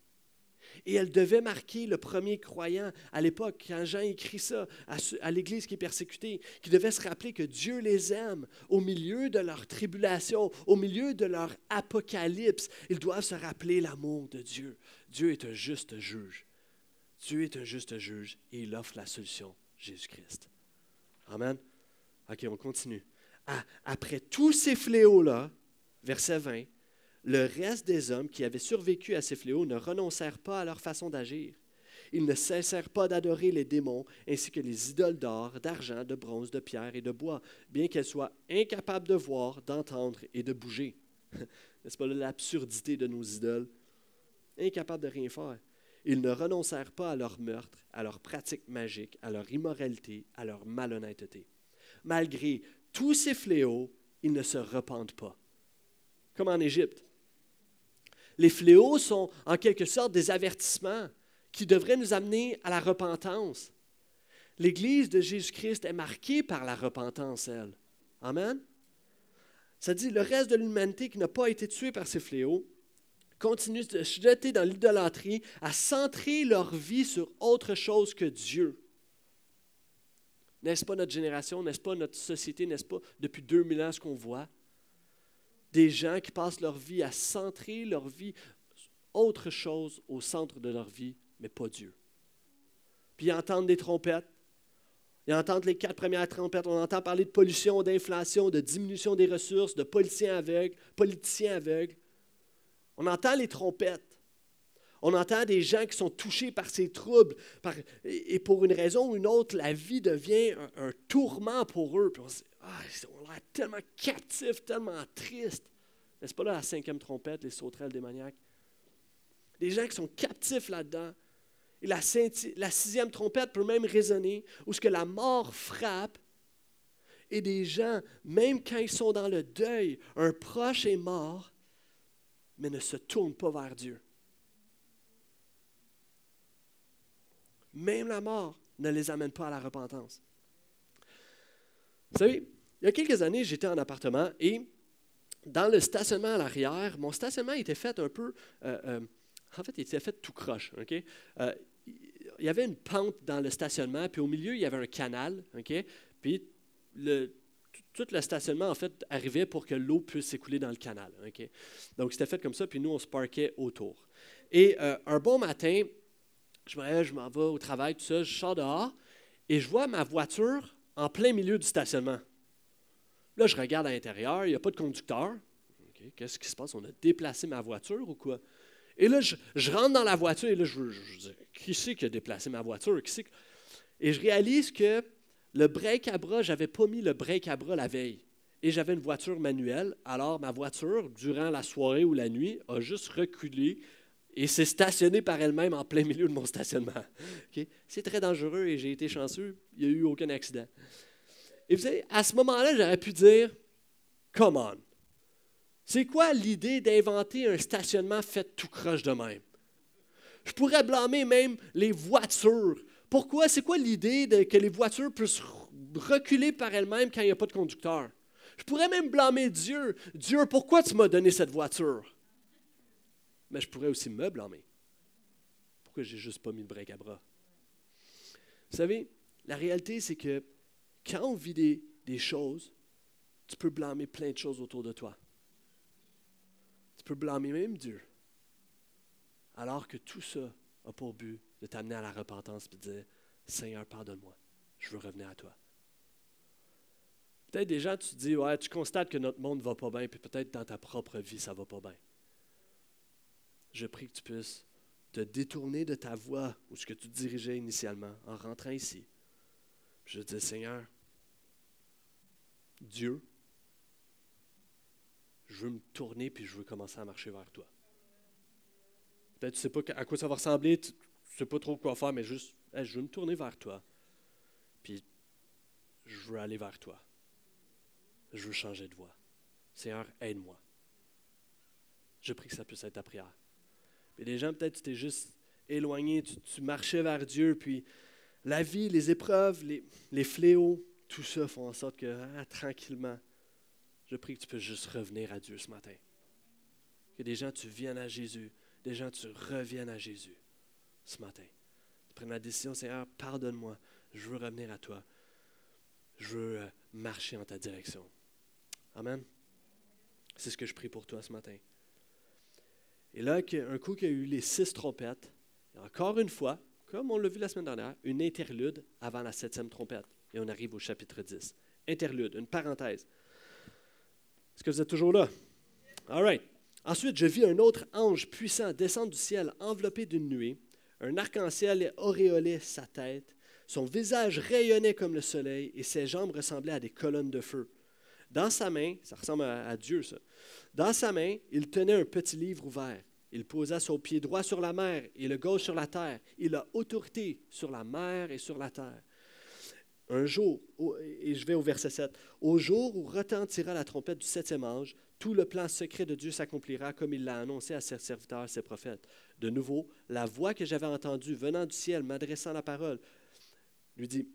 Et elle devait marquer le premier croyant à l'époque, quand Jean écrit ça à, l'Église qui est persécutée, qui devait se rappeler que Dieu les aime au milieu de leur tribulation, au milieu de leur apocalypse. Ils doivent se rappeler l'amour de Dieu. Dieu est un juste juge. Dieu est un juste juge et il offre la solution, Jésus-Christ. Amen. OK, on continue. après tous ces fléaux-là, verset 20, le reste des hommes qui avaient survécu à ces fléaux ne renoncèrent pas à leur façon d'agir. Ils ne cessèrent pas d'adorer les démons ainsi que les idoles d'or, d'argent, de bronze, de pierre et de bois, bien qu'elles soient incapables de voir, d'entendre et de bouger. N'est-ce pas l'absurdité de nos idoles? Incapables de rien faire. Ils ne renoncèrent pas à leur meurtre, à leurs pratiques magiques, à leur immoralité, à leur malhonnêteté. Malgré tous ces fléaux, ils ne se repentent pas. Comme en Égypte les fléaux sont en quelque sorte des avertissements qui devraient nous amener à la repentance. L'Église de Jésus-Christ est marquée par la repentance, elle. Amen. Ça dit, le reste de l'humanité qui n'a pas été tué par ces fléaux continue de se jeter dans l'idolâtrie, à centrer leur vie sur autre chose que Dieu. N'est-ce pas notre génération, n'est-ce pas notre société, n'est-ce pas depuis 2000 ans ce qu'on voit? des gens qui passent leur vie à centrer leur vie autre chose au centre de leur vie, mais pas Dieu. Puis ils entendent des trompettes. Ils entendent les quatre premières trompettes. On entend parler de pollution, d'inflation, de diminution des ressources, de politiciens aveugles, politiciens aveugles. On entend les trompettes. On entend des gens qui sont touchés par ces troubles. et pour une raison ou une autre, la vie devient un, tourment pour eux. Puis on se dit, ah, tellement captif, tellement triste. N'est-ce pas là la cinquième trompette, les sauterelles démoniaques? Des gens qui sont captifs là-dedans. Et la, la, sixième trompette peut même résonner, où ce que la mort frappe, et des gens, même quand ils sont dans le deuil, un proche est mort, mais ne se tournent pas vers Dieu. Même la mort ne les amène pas à la repentance. Vous savez, il y a quelques années, j'étais en appartement et dans le stationnement à l'arrière, mon stationnement était fait un peu. Euh, euh, en fait, il était fait tout croche. Euh, il y avait une pente dans le stationnement, puis au milieu, il y avait un canal. OK? Puis le, tout le stationnement, en fait, arrivait pour que l'eau puisse s'écouler dans le canal. Donc, c'était fait comme ça, puis nous, on se parquait autour. Et un bon matin, je me je m'en vais au travail, tout ça, je sors dehors, et je vois ma voiture en plein milieu du stationnement. Là, je regarde à l'intérieur, il n'y a pas de conducteur. Qu'est-ce qui se passe? On a déplacé ma voiture ou quoi? Et là, je, rentre dans la voiture et là, je, je, dis Qui c'est qui a déplacé ma voiture? Qui et je réalise que le break à bras, je n'avais pas mis le break à bras la veille. Et j'avais une voiture manuelle. Alors, ma voiture, durant la soirée ou la nuit, a juste reculé et s'est stationnée par elle-même en plein milieu de mon stationnement. C'est très dangereux et j'ai été chanceux. Il n'y a eu aucun accident. Et vous savez, à ce moment-là, j'aurais pu dire, come on. C'est quoi l'idée d'inventer un stationnement fait tout croche de même? Je pourrais blâmer même les voitures. Pourquoi? C'est quoi l'idée que les voitures puissent reculer par elles-mêmes quand il n'y a pas de conducteur? Je pourrais même blâmer Dieu. Dieu, pourquoi tu m'as donné cette voiture? Mais je pourrais aussi me blâmer. Pourquoi j'ai juste pas mis le break à bras? Vous savez, la réalité, c'est que quand on vit des, choses, tu peux blâmer plein de choses autour de toi. Tu peux blâmer même Dieu. Alors que tout ça a pour but de t'amener à la repentance et de dire Seigneur, pardonne-moi, je veux revenir à toi. Peut-être des gens, tu te dis, ouais, tu constates que notre monde ne va pas bien, puis peut-être dans ta propre vie, ça ne va pas bien. Je prie que tu puisses te détourner de ta voie ou ce que tu dirigeais initialement en rentrant ici. Je dis, Seigneur, Dieu, je veux me tourner puis je veux commencer à marcher vers toi. Peut-être tu ne sais pas à quoi ça va ressembler, tu ne sais pas trop quoi faire, mais juste, je veux me tourner vers toi. Puis je veux aller vers toi. Je veux changer de voie. Seigneur, aide-moi. Je prie que ça puisse être ta prière. Et les gens, peut-être, tu t'es juste éloigné, tu, marchais vers Dieu, puis la vie, les épreuves, les, les fléaux, tout ça font en sorte que, ah, tranquillement, je prie que tu puisses juste revenir à Dieu ce matin. Que des gens, tu viennes à Jésus. Des gens, tu reviennes à Jésus ce matin. Tu prennes la décision, Seigneur, pardonne-moi. Je veux revenir à toi. Je veux euh, marcher en ta direction. Amen. C'est ce que je prie pour toi ce matin. Et là, un coup qu'il y a eu les six trompettes, encore une fois, comme on l'a vu la semaine dernière, une interlude avant la septième trompette. Et on arrive au chapitre 10. Interlude, une parenthèse. Est-ce que vous êtes toujours là? All right. Ensuite, je vis un autre ange puissant descendre du ciel, enveloppé d'une nuée. Un arc-en-ciel auréolait sa tête. Son visage rayonnait comme le soleil et ses jambes ressemblaient à des colonnes de feu. Dans sa main, ça ressemble à, Dieu, ça. Dans sa main, il tenait un petit livre ouvert. Il posa son pied droit sur la mer et le gauche sur la terre. Il a autorité sur la mer et sur la terre. Un jour, et je vais au verset 7, au jour où retentira la trompette du septième ange, tout le plan secret de Dieu s'accomplira comme il l'a annoncé à ses serviteurs, ses prophètes. De nouveau, la voix que j'avais entendue venant du ciel, m'adressant la parole, lui dit,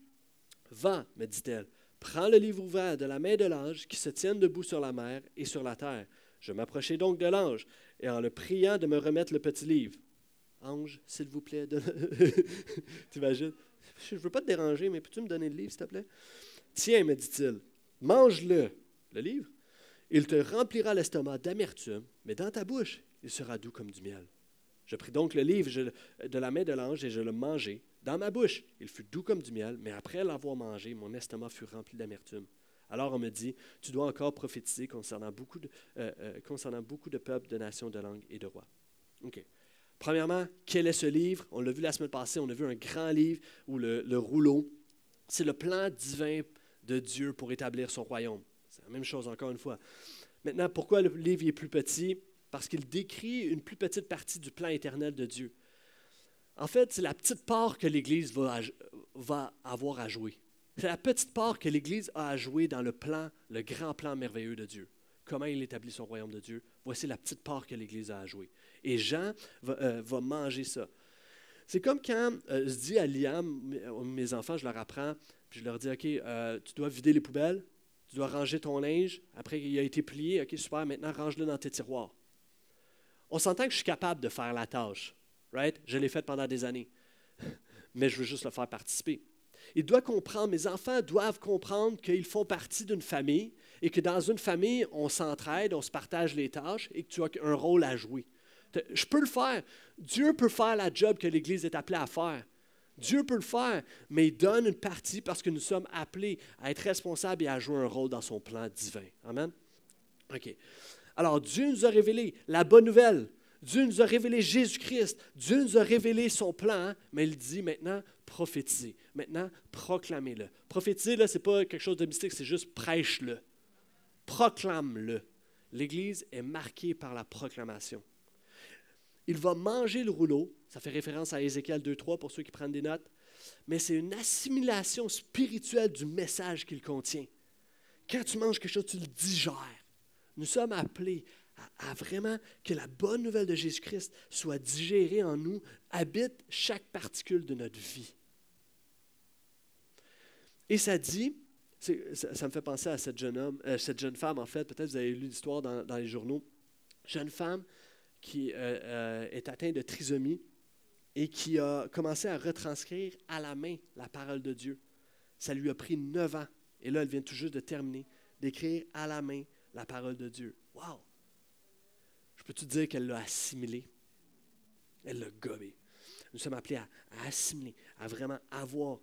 Va, me dit-elle, prends le livre ouvert de la main de l'ange qui se tient debout sur la mer et sur la terre. Je m'approchai donc de l'ange, et en le priant de me remettre le petit livre. Ange, s'il vous plaît, t'imagines? Je ne veux pas te déranger, mais peux-tu me donner le livre, s'il te plaît? Tiens, me dit-il, mange-le, le livre. Il te remplira l'estomac d'amertume, mais dans ta bouche, il sera doux comme du miel. Je pris donc le livre de la main de l'ange et je le mangeai. Dans ma bouche, il fut doux comme du miel, mais après l'avoir mangé, mon estomac fut rempli d'amertume. Alors on me dit, tu dois encore prophétiser concernant beaucoup de, euh, euh, concernant beaucoup de peuples, de nations, de langues et de rois. OK. Premièrement, quel est ce livre? On l'a vu la semaine passée, on a vu un grand livre ou le, le rouleau. C'est le plan divin de Dieu pour établir son royaume. C'est la même chose encore une fois. Maintenant, pourquoi le livre est plus petit? Parce qu'il décrit une plus petite partie du plan éternel de Dieu. En fait, c'est la petite part que l'Église va avoir à jouer. C'est la petite part que l'Église a à jouer dans le plan, le grand plan merveilleux de Dieu. Comment il établit son royaume de Dieu. Voici la petite part que l'Église a à jouer. Et Jean va, euh, manger ça. C'est comme quand euh, je dis à Liam, mes enfants, je leur apprends, puis je leur dis, OK, euh, tu dois vider les poubelles, tu dois ranger ton linge, après il a été plié, OK, super, maintenant range-le dans tes tiroirs. On s'entend que je suis capable de faire la tâche, right? Je l'ai faite pendant des années, mais je veux juste le faire participer. Il doit comprendre, mes enfants doivent comprendre qu'ils font partie d'une famille et que dans une famille, on s'entraide, on se partage les tâches et que tu as un rôle à jouer. Je peux le faire. Dieu peut faire la job que l'Église est appelée à faire. Dieu peut le faire, mais il donne une partie parce que nous sommes appelés à être responsables et à jouer un rôle dans son plan divin. Amen? OK. Alors, Dieu nous a révélé la bonne nouvelle. Dieu nous a révélé Jésus-Christ. Dieu nous a révélé son plan, mais il dit maintenant, prophétisez. Maintenant, proclamez-le. Prophétiser, là, ce n'est pas quelque chose de mystique, c'est juste prêche-le. Proclame-le. L'Église est marquée par la proclamation. Il va manger le rouleau, ça fait référence à Ézéchiel 2.3 pour ceux qui prennent des notes, mais c'est une assimilation spirituelle du message qu'il contient. Quand tu manges quelque chose, tu le digères. Nous sommes appelés à, vraiment que la bonne nouvelle de Jésus-Christ soit digérée en nous, habite chaque particule de notre vie. Et ça dit, ça, me fait penser à cette jeune, homme, euh, cette jeune femme, en fait, peut-être vous avez lu l'histoire dans, les journaux, jeune femme qui euh, euh, est atteinte de trisomie et qui a commencé à retranscrire à la main la parole de Dieu. Ça lui a pris neuf ans, et là, elle vient tout juste de terminer, d'écrire à la main la parole de Dieu. Wow! Je peux te dire qu'elle l'a assimilé? Elle l'a gobé. Nous sommes appelés à, assimiler, à vraiment avoir,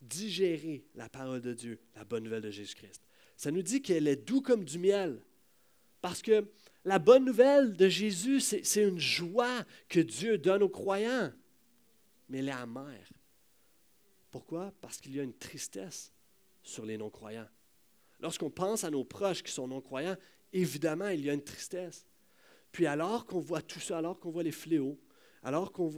digéré la parole de Dieu, la bonne nouvelle de Jésus-Christ. Ça nous dit qu'elle est doux comme du miel. Parce que la bonne nouvelle de Jésus, c'est une joie que Dieu donne aux croyants. Mais elle est amère. Pourquoi? Parce qu'il y a une tristesse sur les non-croyants. Lorsqu'on pense à nos proches qui sont non-croyants, évidemment, il y a une tristesse. Puis alors qu'on voit tout ça, alors qu'on voit les fléaux, alors qu'on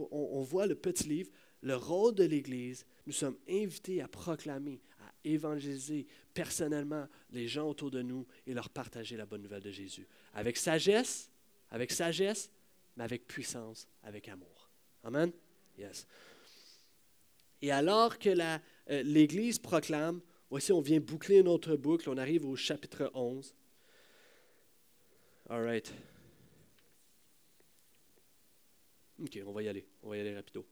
voit le petit livre, le rôle de l'Église, nous sommes invités à proclamer, à évangéliser personnellement les gens autour de nous et leur partager la bonne nouvelle de Jésus. Avec sagesse, avec sagesse, mais avec puissance, avec amour. Amen? Yes. Et alors que euh, l'Église proclame, voici, on vient boucler une autre boucle, on arrive au chapitre 11. All right. OK, on va y aller. On va y aller rapido.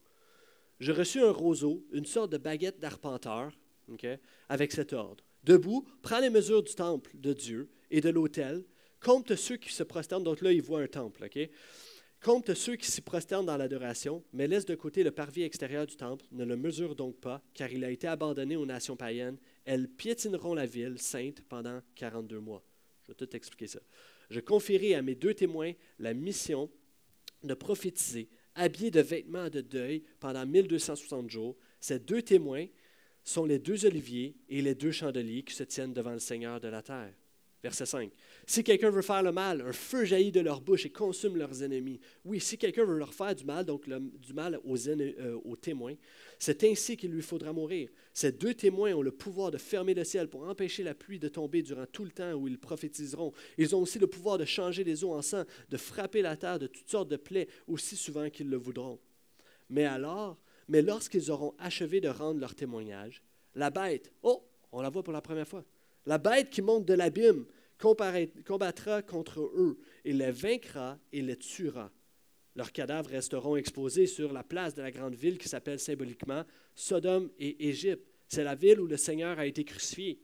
Je reçus un roseau, une sorte de baguette d'arpenteur, avec cet ordre. Debout, prends les mesures du temple de Dieu et de l'autel, compte ceux qui se prosternent. Donc là, il voit un temple. Compte ceux qui s'y prosternent dans l'adoration, mais laisse de côté le parvis extérieur du temple. Ne le mesure donc pas, car il a été abandonné aux nations païennes. Elles piétineront la ville sainte pendant 42 mois. Je vais tout expliquer ça. Je confierai à mes deux témoins la mission de prophétiser, habillés de vêtements de deuil pendant 1260 jours. Ces deux témoins sont les deux oliviers et les deux chandeliers qui se tiennent devant le Seigneur de la terre. Verset 5. Si quelqu'un veut faire le mal, un feu jaillit de leur bouche et consume leurs ennemis. Oui, si quelqu'un veut leur faire du mal, donc du mal aux, euh, aux témoins, c'est ainsi qu'il lui faudra mourir. Ces deux témoins ont le pouvoir de fermer le ciel pour empêcher la pluie de tomber durant tout le temps où ils prophétiseront. Ils ont aussi le pouvoir de changer les eaux en sang, de frapper la terre de toutes sortes de plaies aussi souvent qu'ils le voudront. Mais alors, mais lorsqu'ils auront achevé de rendre leur témoignage, la bête, oh, on la voit pour la première fois, la bête qui monte de l'abîme combattra contre eux et les vaincra et les tuera. Leurs cadavres resteront exposés sur la place de la grande ville qui s'appelle symboliquement Sodome et Égypte. C'est la ville où le Seigneur a été crucifié.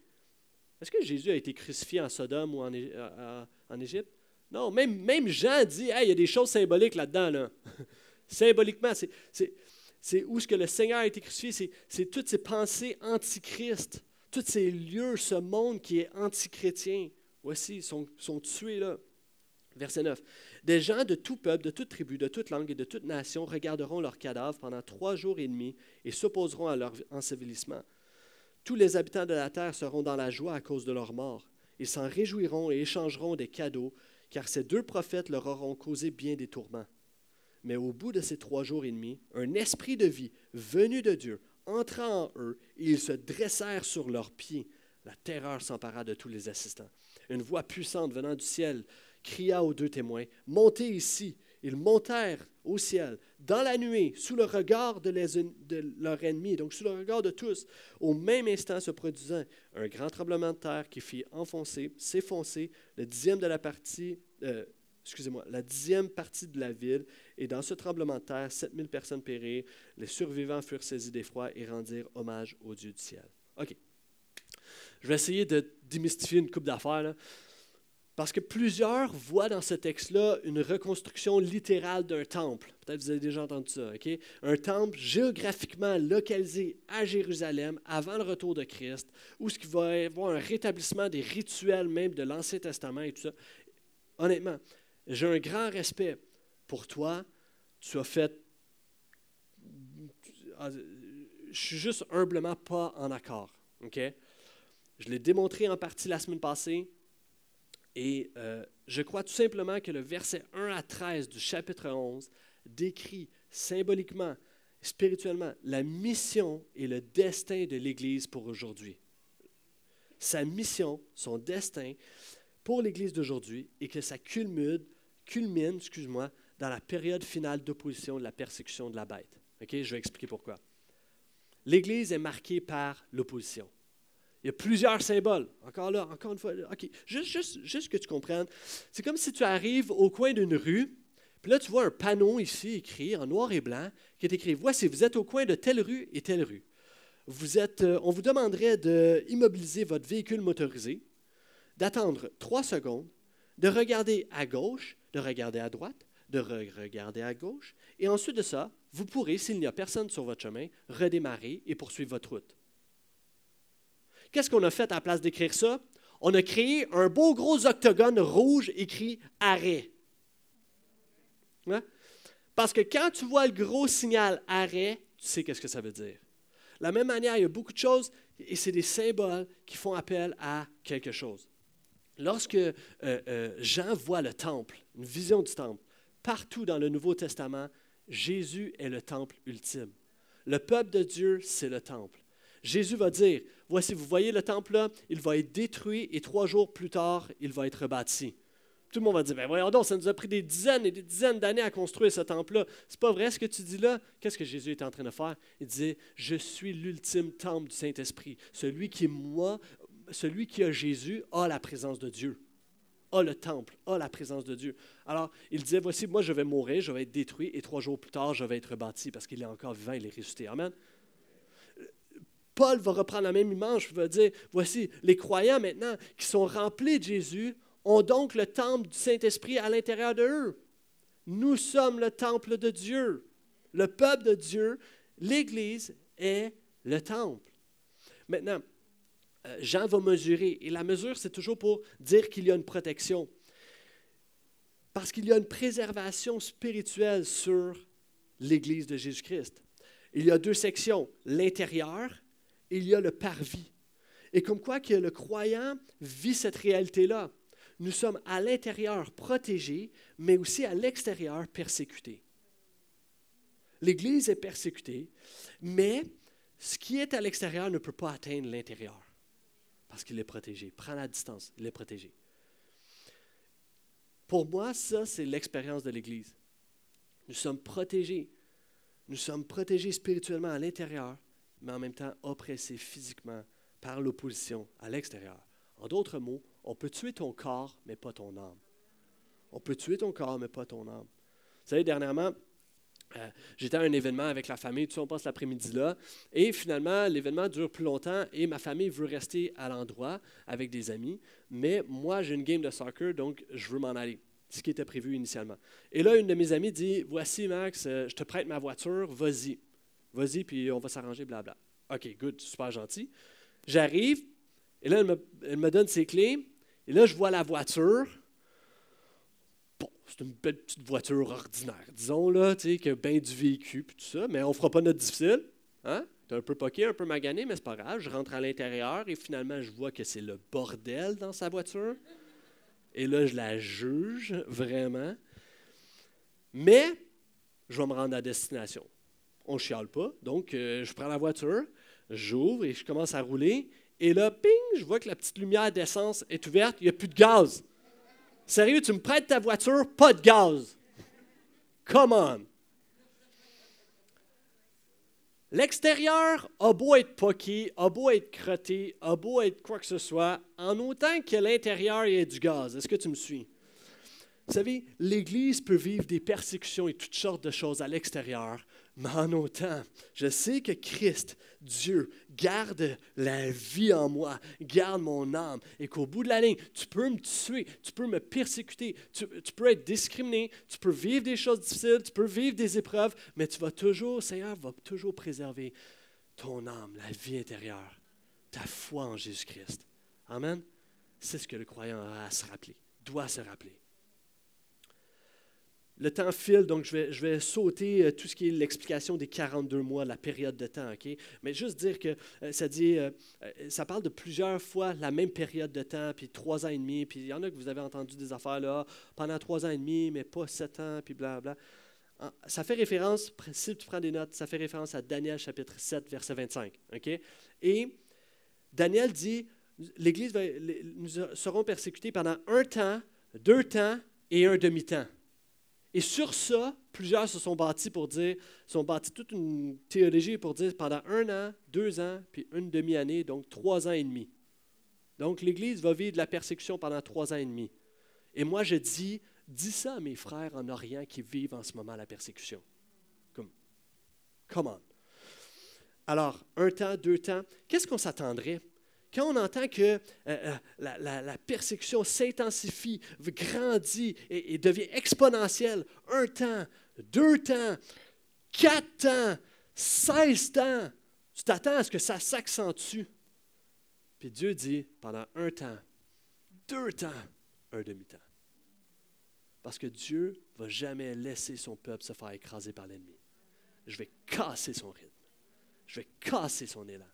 Est-ce que Jésus a été crucifié en Sodome ou en, euh, Égypte? Non, même, Jean dit, il y a des choses symboliques là-dedans. Là. Symboliquement, c'est où ce que le Seigneur a été crucifié, c'est toutes ces pensées antichrist tous ces lieux, ce monde qui est antichrétien, voici, sont, sont tués là. Verset 9. Des gens de tout peuple, de toute tribu, de toute langue et de toute nation regarderont leurs cadavres pendant trois jours et demi et s'opposeront à leur ensevelissement. Tous les habitants de la terre seront dans la joie à cause de leur mort. Ils s'en réjouiront et échangeront des cadeaux, car ces deux prophètes leur auront causé bien des tourments. Mais au bout de ces trois jours et demi, un esprit de vie venu de Dieu entra en eux et ils se dressèrent sur leurs pieds. La terreur s'empara de tous les assistants. Une voix puissante venant du ciel cria aux deux témoins, Montez ici. Ils montèrent au ciel, dans la nuée, sous le regard de, leur ennemi, donc sous le regard de tous. Au même instant se produisant un grand tremblement de terre qui fit enfoncer, s'effoncer le dixième de la partie, euh, excusez-moi, la dixième partie de la ville. Et dans ce tremblement de terre, 7000 personnes périrent. Les survivants furent saisis d'effroi et rendirent hommage au Dieu du ciel. OK. Je vais essayer de démystifier une coupe d'affaires. Parce que plusieurs voient dans ce texte-là une reconstruction littérale d'un temple. Peut-être vous avez déjà entendu ça. ok? Un temple géographiquement localisé à Jérusalem avant le retour de Christ, où ce qui va y avoir un rétablissement des rituels même de l'Ancien Testament et tout ça. Honnêtement, j'ai un grand respect pour toi. Tu as fait. Je suis juste humblement pas en accord. Je l'ai démontré en partie la semaine passée. Et euh, je crois tout simplement que le verset 1 à 13 du chapitre 11 décrit symboliquement, spirituellement, la mission et le destin de l'Église pour aujourd'hui. Sa mission, son destin pour l'Église d'aujourd'hui et que ça culmine, culmine excuse-moi, dans la période finale d'opposition de la persécution de la bête. Je vais expliquer pourquoi. L'Église est marquée par l'opposition. Il y a plusieurs symboles. Encore là, encore une fois. OK, juste, juste, que tu comprennes. C'est comme si tu arrives au coin d'une rue, puis là, tu vois un panneau ici écrit en noir et blanc qui est écrit Voici, vous êtes au coin de telle rue et telle rue. Vous êtes, euh, on vous demanderait d'immobiliser votre véhicule motorisé, d'attendre trois secondes, de regarder à gauche, de regarder à droite, de regarder à gauche, et ensuite de ça, vous pourrez, s'il n'y a personne sur votre chemin, redémarrer et poursuivre votre route. Qu'est-ce qu'on a fait à la place d'écrire ça? On a créé un beau gros octogone rouge écrit arrêt. Hein? Parce que quand tu vois le gros signal arrêt, tu sais qu'est-ce que ça veut dire. De la même manière, il y a beaucoup de choses et c'est des symboles qui font appel à quelque chose. Lorsque euh, euh, Jean voit le temple, une vision du temple, partout dans le Nouveau Testament, Jésus est le temple ultime. Le peuple de Dieu, c'est le temple. Jésus va dire, voici, vous voyez le temple là, il va être détruit et trois jours plus tard, il va être rebâti. Tout le monde va dire, ben voyons donc, ça nous a pris des dizaines et des dizaines d'années à construire ce temple-là. C'est pas vrai ce que tu dis là. Qu'est-ce que Jésus était en train de faire? Il disait, je suis l'ultime temple du Saint-Esprit. Celui qui est moi, celui qui a Jésus a la présence de Dieu, a le temple, a la présence de Dieu. Alors, il disait, voici, moi je vais mourir, je vais être détruit et trois jours plus tard, je vais être rebâti parce qu'il est encore vivant, il est ressuscité. Amen. Paul va reprendre la même image, va dire, voici, les croyants maintenant qui sont remplis de Jésus ont donc le temple du Saint-Esprit à l'intérieur d'eux. Nous sommes le temple de Dieu. Le peuple de Dieu, l'Église est le temple. Maintenant, Jean va mesurer, et la mesure, c'est toujours pour dire qu'il y a une protection. Parce qu'il y a une préservation spirituelle sur l'Église de Jésus-Christ. Il y a deux sections, l'intérieur il y a le parvis. Et comme quoi que le croyant vit cette réalité-là. Nous sommes à l'intérieur protégés, mais aussi à l'extérieur persécutés. L'Église est persécutée, mais ce qui est à l'extérieur ne peut pas atteindre l'intérieur, parce qu'il est protégé. Prends la distance, il est protégé. Pour moi, ça, c'est l'expérience de l'Église. Nous sommes protégés. Nous sommes protégés spirituellement à l'intérieur, mais en même temps oppressé physiquement par l'opposition à l'extérieur. En d'autres mots, on peut tuer ton corps, mais pas ton âme. On peut tuer ton corps, mais pas ton âme. Vous savez, dernièrement, euh, j'étais à un événement avec la famille, tout ça, on passe l'après-midi là, et finalement, l'événement dure plus longtemps et ma famille veut rester à l'endroit avec des amis, mais moi, j'ai une game de soccer, donc je veux m'en aller, ce qui était prévu initialement. Et là, une de mes amies dit Voici, Max, euh, je te prête ma voiture, vas-y. Vas-y, puis on va s'arranger, blabla. OK, good, super gentil. J'arrive, et là, elle me, donne ses clés, et là, je vois la voiture. C'est une belle petite voiture ordinaire, disons, là, tu sais, qui a bien du vécu, puis tout ça, mais on ne fera pas notre difficile. Hein? T'es un peu poqué, un peu magané, mais c'est pas grave. Je rentre à l'intérieur et finalement, je vois que c'est le bordel dans sa voiture. Et là, je la juge vraiment. Mais je vais me rendre à destination. On chiale pas. Donc, euh, je prends la voiture, j'ouvre et je commence à rouler. Et là, ping, je vois que la petite lumière d'essence est ouverte, il n'y a plus de gaz. Sérieux, tu me prêtes ta voiture, pas de gaz. Come on. L'extérieur a beau être poqué, a beau être crotté, a beau être quoi que ce soit, en autant que l'intérieur ait du gaz. Est-ce que tu me suis? Vous savez, l'Église peut vivre des persécutions et toutes sortes de choses à l'extérieur, mais en autant, je sais que Christ, Dieu, garde la vie en moi, garde mon âme, et qu'au bout de la ligne, tu peux me tuer, tu peux me persécuter, tu, peux être discriminé, tu peux vivre des choses difficiles, tu peux vivre des épreuves, mais tu vas toujours, Seigneur, va toujours préserver ton âme, la vie intérieure, ta foi en Jésus-Christ. Amen. C'est ce que le croyant a à se rappeler, doit se rappeler. Le temps file, donc je vais, sauter euh, tout ce qui est l'explication des 42 mois, la période de temps. ok? Mais juste dire que euh, ça dit, euh, ça parle de plusieurs fois la même période de temps, puis trois ans et demi, puis il y en a que vous avez entendu des affaires là, pendant trois ans et demi, mais pas sept ans, puis blablabla. Ça fait référence, si tu prends des notes, ça fait référence à Daniel chapitre 7, verset 25. ok? Et Daniel dit, l'Église, nous serons persécutés pendant un temps, deux temps et un demi-temps. Et sur ça, plusieurs se sont bâtis pour dire, sont bâtis toute une théologie pour dire pendant un an, deux ans, puis une demi-année, donc trois ans et demi. Donc l'Église va vivre de la persécution pendant trois ans et demi. Et moi, je dis, dis ça à mes frères en Orient qui vivent en ce moment la persécution. Comme, come on. Alors, un temps, deux temps, qu'est-ce qu'on s'attendrait? Quand on entend que euh, euh, la, persécution s'intensifie, grandit et, devient exponentielle, un temps, deux temps, quatre temps, seize temps, tu t'attends à ce que ça s'accentue. Puis Dieu dit, pendant un temps, deux temps, un demi-temps. Parce que Dieu ne va jamais laisser son peuple se faire écraser par l'ennemi. Je vais casser son rythme. Je vais casser son élan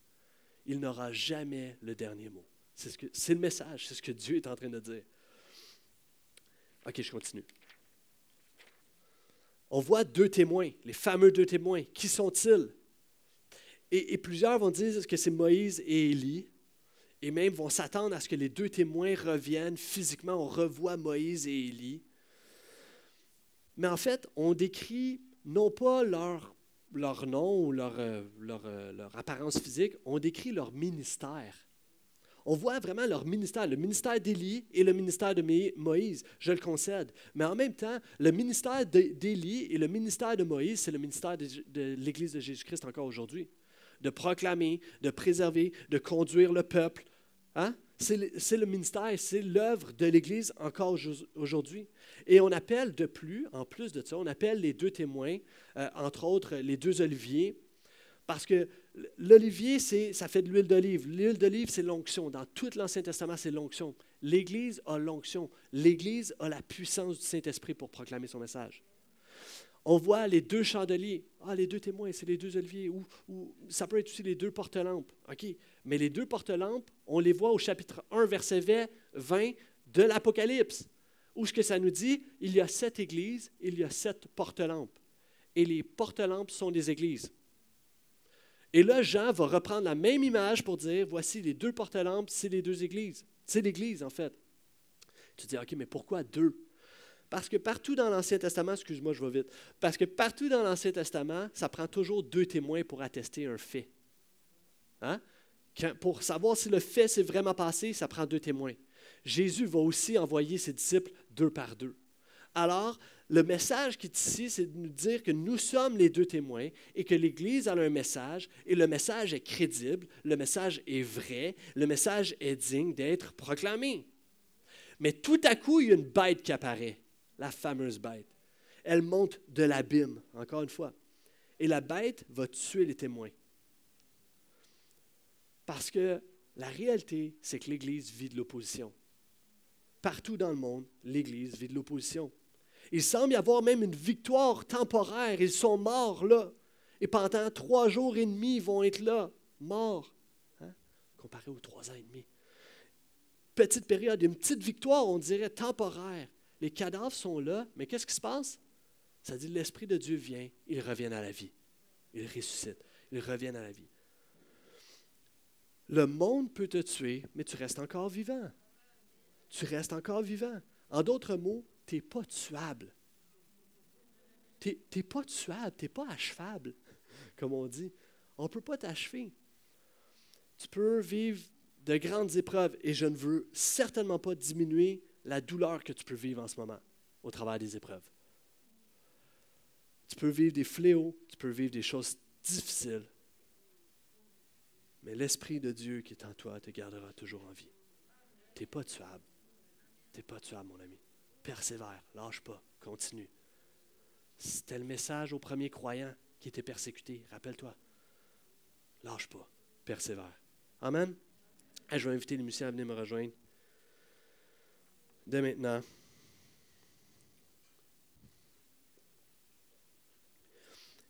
il n'aura jamais le dernier mot. C'est, le message, c'est ce que Dieu est en train de dire. OK, je continue. On voit deux témoins, les fameux deux témoins. Qui sont-ils? Et, plusieurs vont dire que c'est Moïse et Élie, et même vont s'attendre à ce que les deux témoins reviennent physiquement. On revoit Moïse et Élie. Mais en fait, on décrit non pas leur leur nom ou leur, euh, euh, leur, apparence physique, on décrit leur ministère. On voit vraiment leur ministère, le ministère d'Élie et le ministère de Moïse, je le concède. Mais en même temps, le ministère d'Élie et le ministère de Moïse, c'est le ministère de, de l'Église de Jésus-Christ encore aujourd'hui. De proclamer, de préserver, de conduire le peuple. Hein? C'est le, ministère, c'est l'œuvre de l'Église encore aujourd'hui. Et on appelle de plus, en plus de ça, on appelle les deux témoins, euh, entre autres les deux oliviers, parce que l'olivier, ça fait de l'huile d'olive. L'huile d'olive, c'est l'onction. Dans tout l'Ancien Testament, c'est l'onction. L'Église a l'onction. L'Église a la puissance du Saint-Esprit pour proclamer son message. On voit les deux chandeliers. Ah, les deux témoins, c'est les deux oliviers. Ou, ça peut être aussi les deux porte-lampes. OK. Mais les deux porte-lampes, on les voit au chapitre 1, verset 20 de l'Apocalypse, où ce que ça nous dit, il y a sept églises, il y a sept porte-lampes. Et les porte-lampes sont des églises. Et là, Jean va reprendre la même image pour dire, voici les deux porte-lampes, c'est les deux églises. C'est l'église, en fait. Tu dis, OK, mais pourquoi deux? Parce que partout dans l'Ancien Testament, excuse-moi, je vais vite, parce que partout dans l'Ancien Testament, ça prend toujours deux témoins pour attester un fait. Hein? Pour savoir si le fait s'est vraiment passé, ça prend deux témoins. Jésus va aussi envoyer ses disciples deux par deux. Alors, le message qui est ici, c'est de nous dire que nous sommes les deux témoins et que l'Église a un message et le message est crédible, le message est vrai, le message est digne d'être proclamé. Mais tout à coup, il y a une bête qui apparaît, la fameuse bête. Elle monte de l'abîme, encore une fois. Et la bête va tuer les témoins. Parce que la réalité, c'est que l'Église vit de l'opposition. Partout dans le monde, l'Église vit de l'opposition. Il semble y avoir même une victoire temporaire. Ils sont morts là. Et pendant trois jours et demi, ils vont être là, morts, hein, comparé aux trois ans et demi. Petite période, une petite victoire, on dirait temporaire. Les cadavres sont là, mais qu'est-ce qui se passe? Ça dit l'Esprit de Dieu vient, ils reviennent à la vie. Ils ressuscitent, ils reviennent à la vie. Le monde peut te tuer, mais tu restes encore vivant. Tu restes encore vivant. En d'autres mots, tu n'es pas tuable. Tu n'es pas tuable, tu n'es pas achevable, comme on dit. On ne peut pas t'achever. Tu peux vivre de grandes épreuves et je ne veux certainement pas diminuer la douleur que tu peux vivre en ce moment au travers des épreuves. Tu peux vivre des fléaux, tu peux vivre des choses difficiles, mais l'Esprit de Dieu qui est en toi te gardera toujours en vie. Tu n'es pas tuable. Tu n'es pas tuable, mon ami. Persévère, lâche pas, continue. C'était le message aux premiers croyants qui étaient persécutés. Rappelle-toi. Lâche pas, persévère. Amen. je vais inviter les musiciens à venir me rejoindre. Dès maintenant.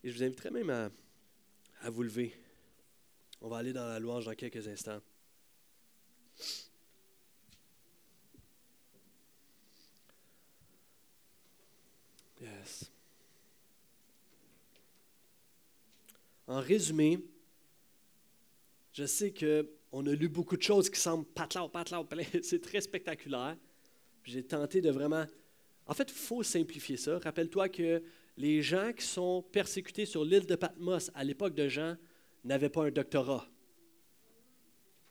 Et je vous inviterai même à vous lever. On va aller dans la louange dans quelques instants. Yes. En résumé, je sais qu'on a lu beaucoup de choses qui semblent patlaw, patlaw, c'est très spectaculaire. J'ai tenté de vraiment. En fait, il faut simplifier ça. Rappelle-toi que les gens qui sont persécutés sur l'île de Patmos à l'époque de Jean n'avaient pas un doctorat.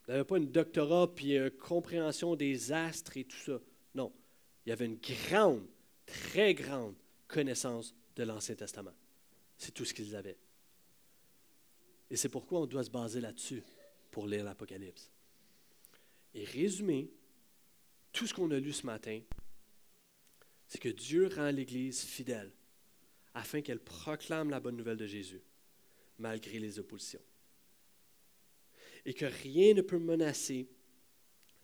N'avaient pas un doctorat puis une compréhension des astres et tout ça. Non. Il y avait une grande, très grande connaissance de l'Ancien Testament. C'est tout ce qu'ils avaient. Et c'est pourquoi on doit se baser là-dessus pour lire l'Apocalypse. Et résumer, tout ce qu'on a lu ce matin, c'est que Dieu rend l'Église fidèle afin qu'elle proclame la bonne nouvelle de Jésus, malgré les oppositions. Et que rien ne peut menacer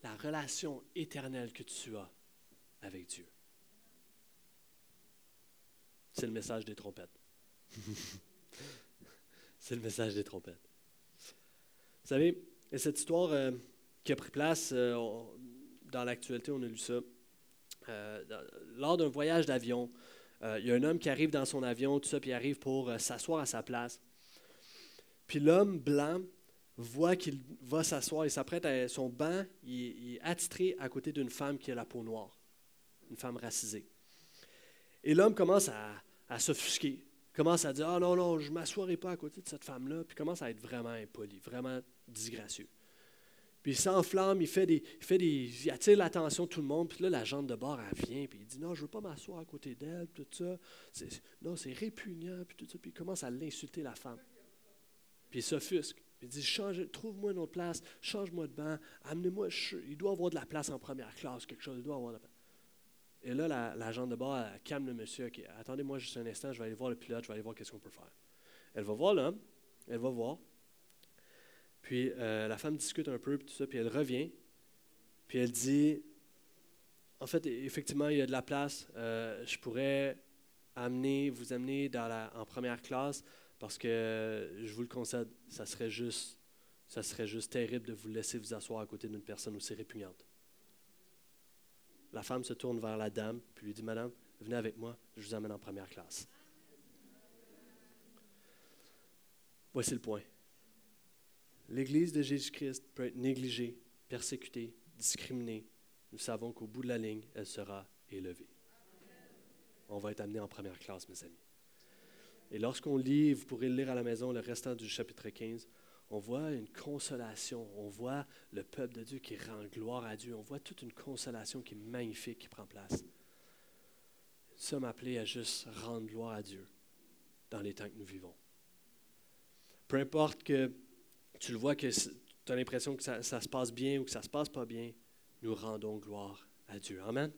la relation éternelle que tu as avec Dieu. C'est le message des trompettes. C'est le message des trompettes. Vous savez, cette histoire euh, qui a pris place euh, dans l'actualité, on a lu ça. Euh, lors d'un voyage d'avion, il y a un homme qui arrive dans son avion, tout ça, puis il arrive pour s'asseoir à sa place. Puis l'homme blanc voit qu'il va s'asseoir, il s'apprête à son banc, il, est attitré à côté d'une femme qui a la peau noire, une femme racisée. Et l'homme commence à, à s'offusquer, commence à dire Ah non, non, je ne m'assoirai pas à côté de cette femme-là, puis commence à être vraiment impoli, vraiment disgracieux. Puis il s'enflamme, il fait des, il fait des, il attire l'attention de tout le monde. Puis là, la jante de bord, elle vient, puis il dit non, je veux pas m'asseoir à côté d'elle, tout ça. non, c'est répugnant, puis tout ça. Puis il commence à l'insulter la femme. Puis il s'offusque. Il dit trouve-moi une autre place, change-moi de banc, amenez-moi. Il doit avoir de la place en première classe, quelque chose. Il doit avoir de la place. Et là, la, la de bord, calme le monsieur. Attendez-moi juste un instant, je vais aller voir le pilote, je vais aller voir qu'est-ce qu'on peut faire. Elle va voir l'homme, elle va voir. Puis euh, la femme discute un peu, puis tout ça, puis elle revient. Puis elle dit En fait, effectivement, il y a de la place. Euh, je pourrais amener, vous amener en première classe parce que je vous le concède, ça serait juste, ça serait juste terrible de vous laisser vous asseoir à côté d'une personne aussi répugnante. La femme se tourne vers la dame, puis lui dit, Madame, venez avec moi, je vous amène en première classe. Voici le point. L'Église de Jésus-Christ peut être négligée, persécutée, discriminée. Nous savons qu'au bout de la ligne, elle sera élevée. On va être amené en première classe, mes amis. Et lorsqu'on lit, vous pourrez le lire à la maison, le restant du chapitre 15, on voit une consolation, on voit le peuple de Dieu qui rend gloire à Dieu, on voit toute une consolation qui est magnifique qui prend place. Nous sommes appelés à juste rendre gloire à Dieu dans les temps que nous vivons. Peu importe que tu le vois que tu as l'impression que ça, se passe bien ou que ça ne se passe pas bien, nous rendons gloire à Dieu. Amen.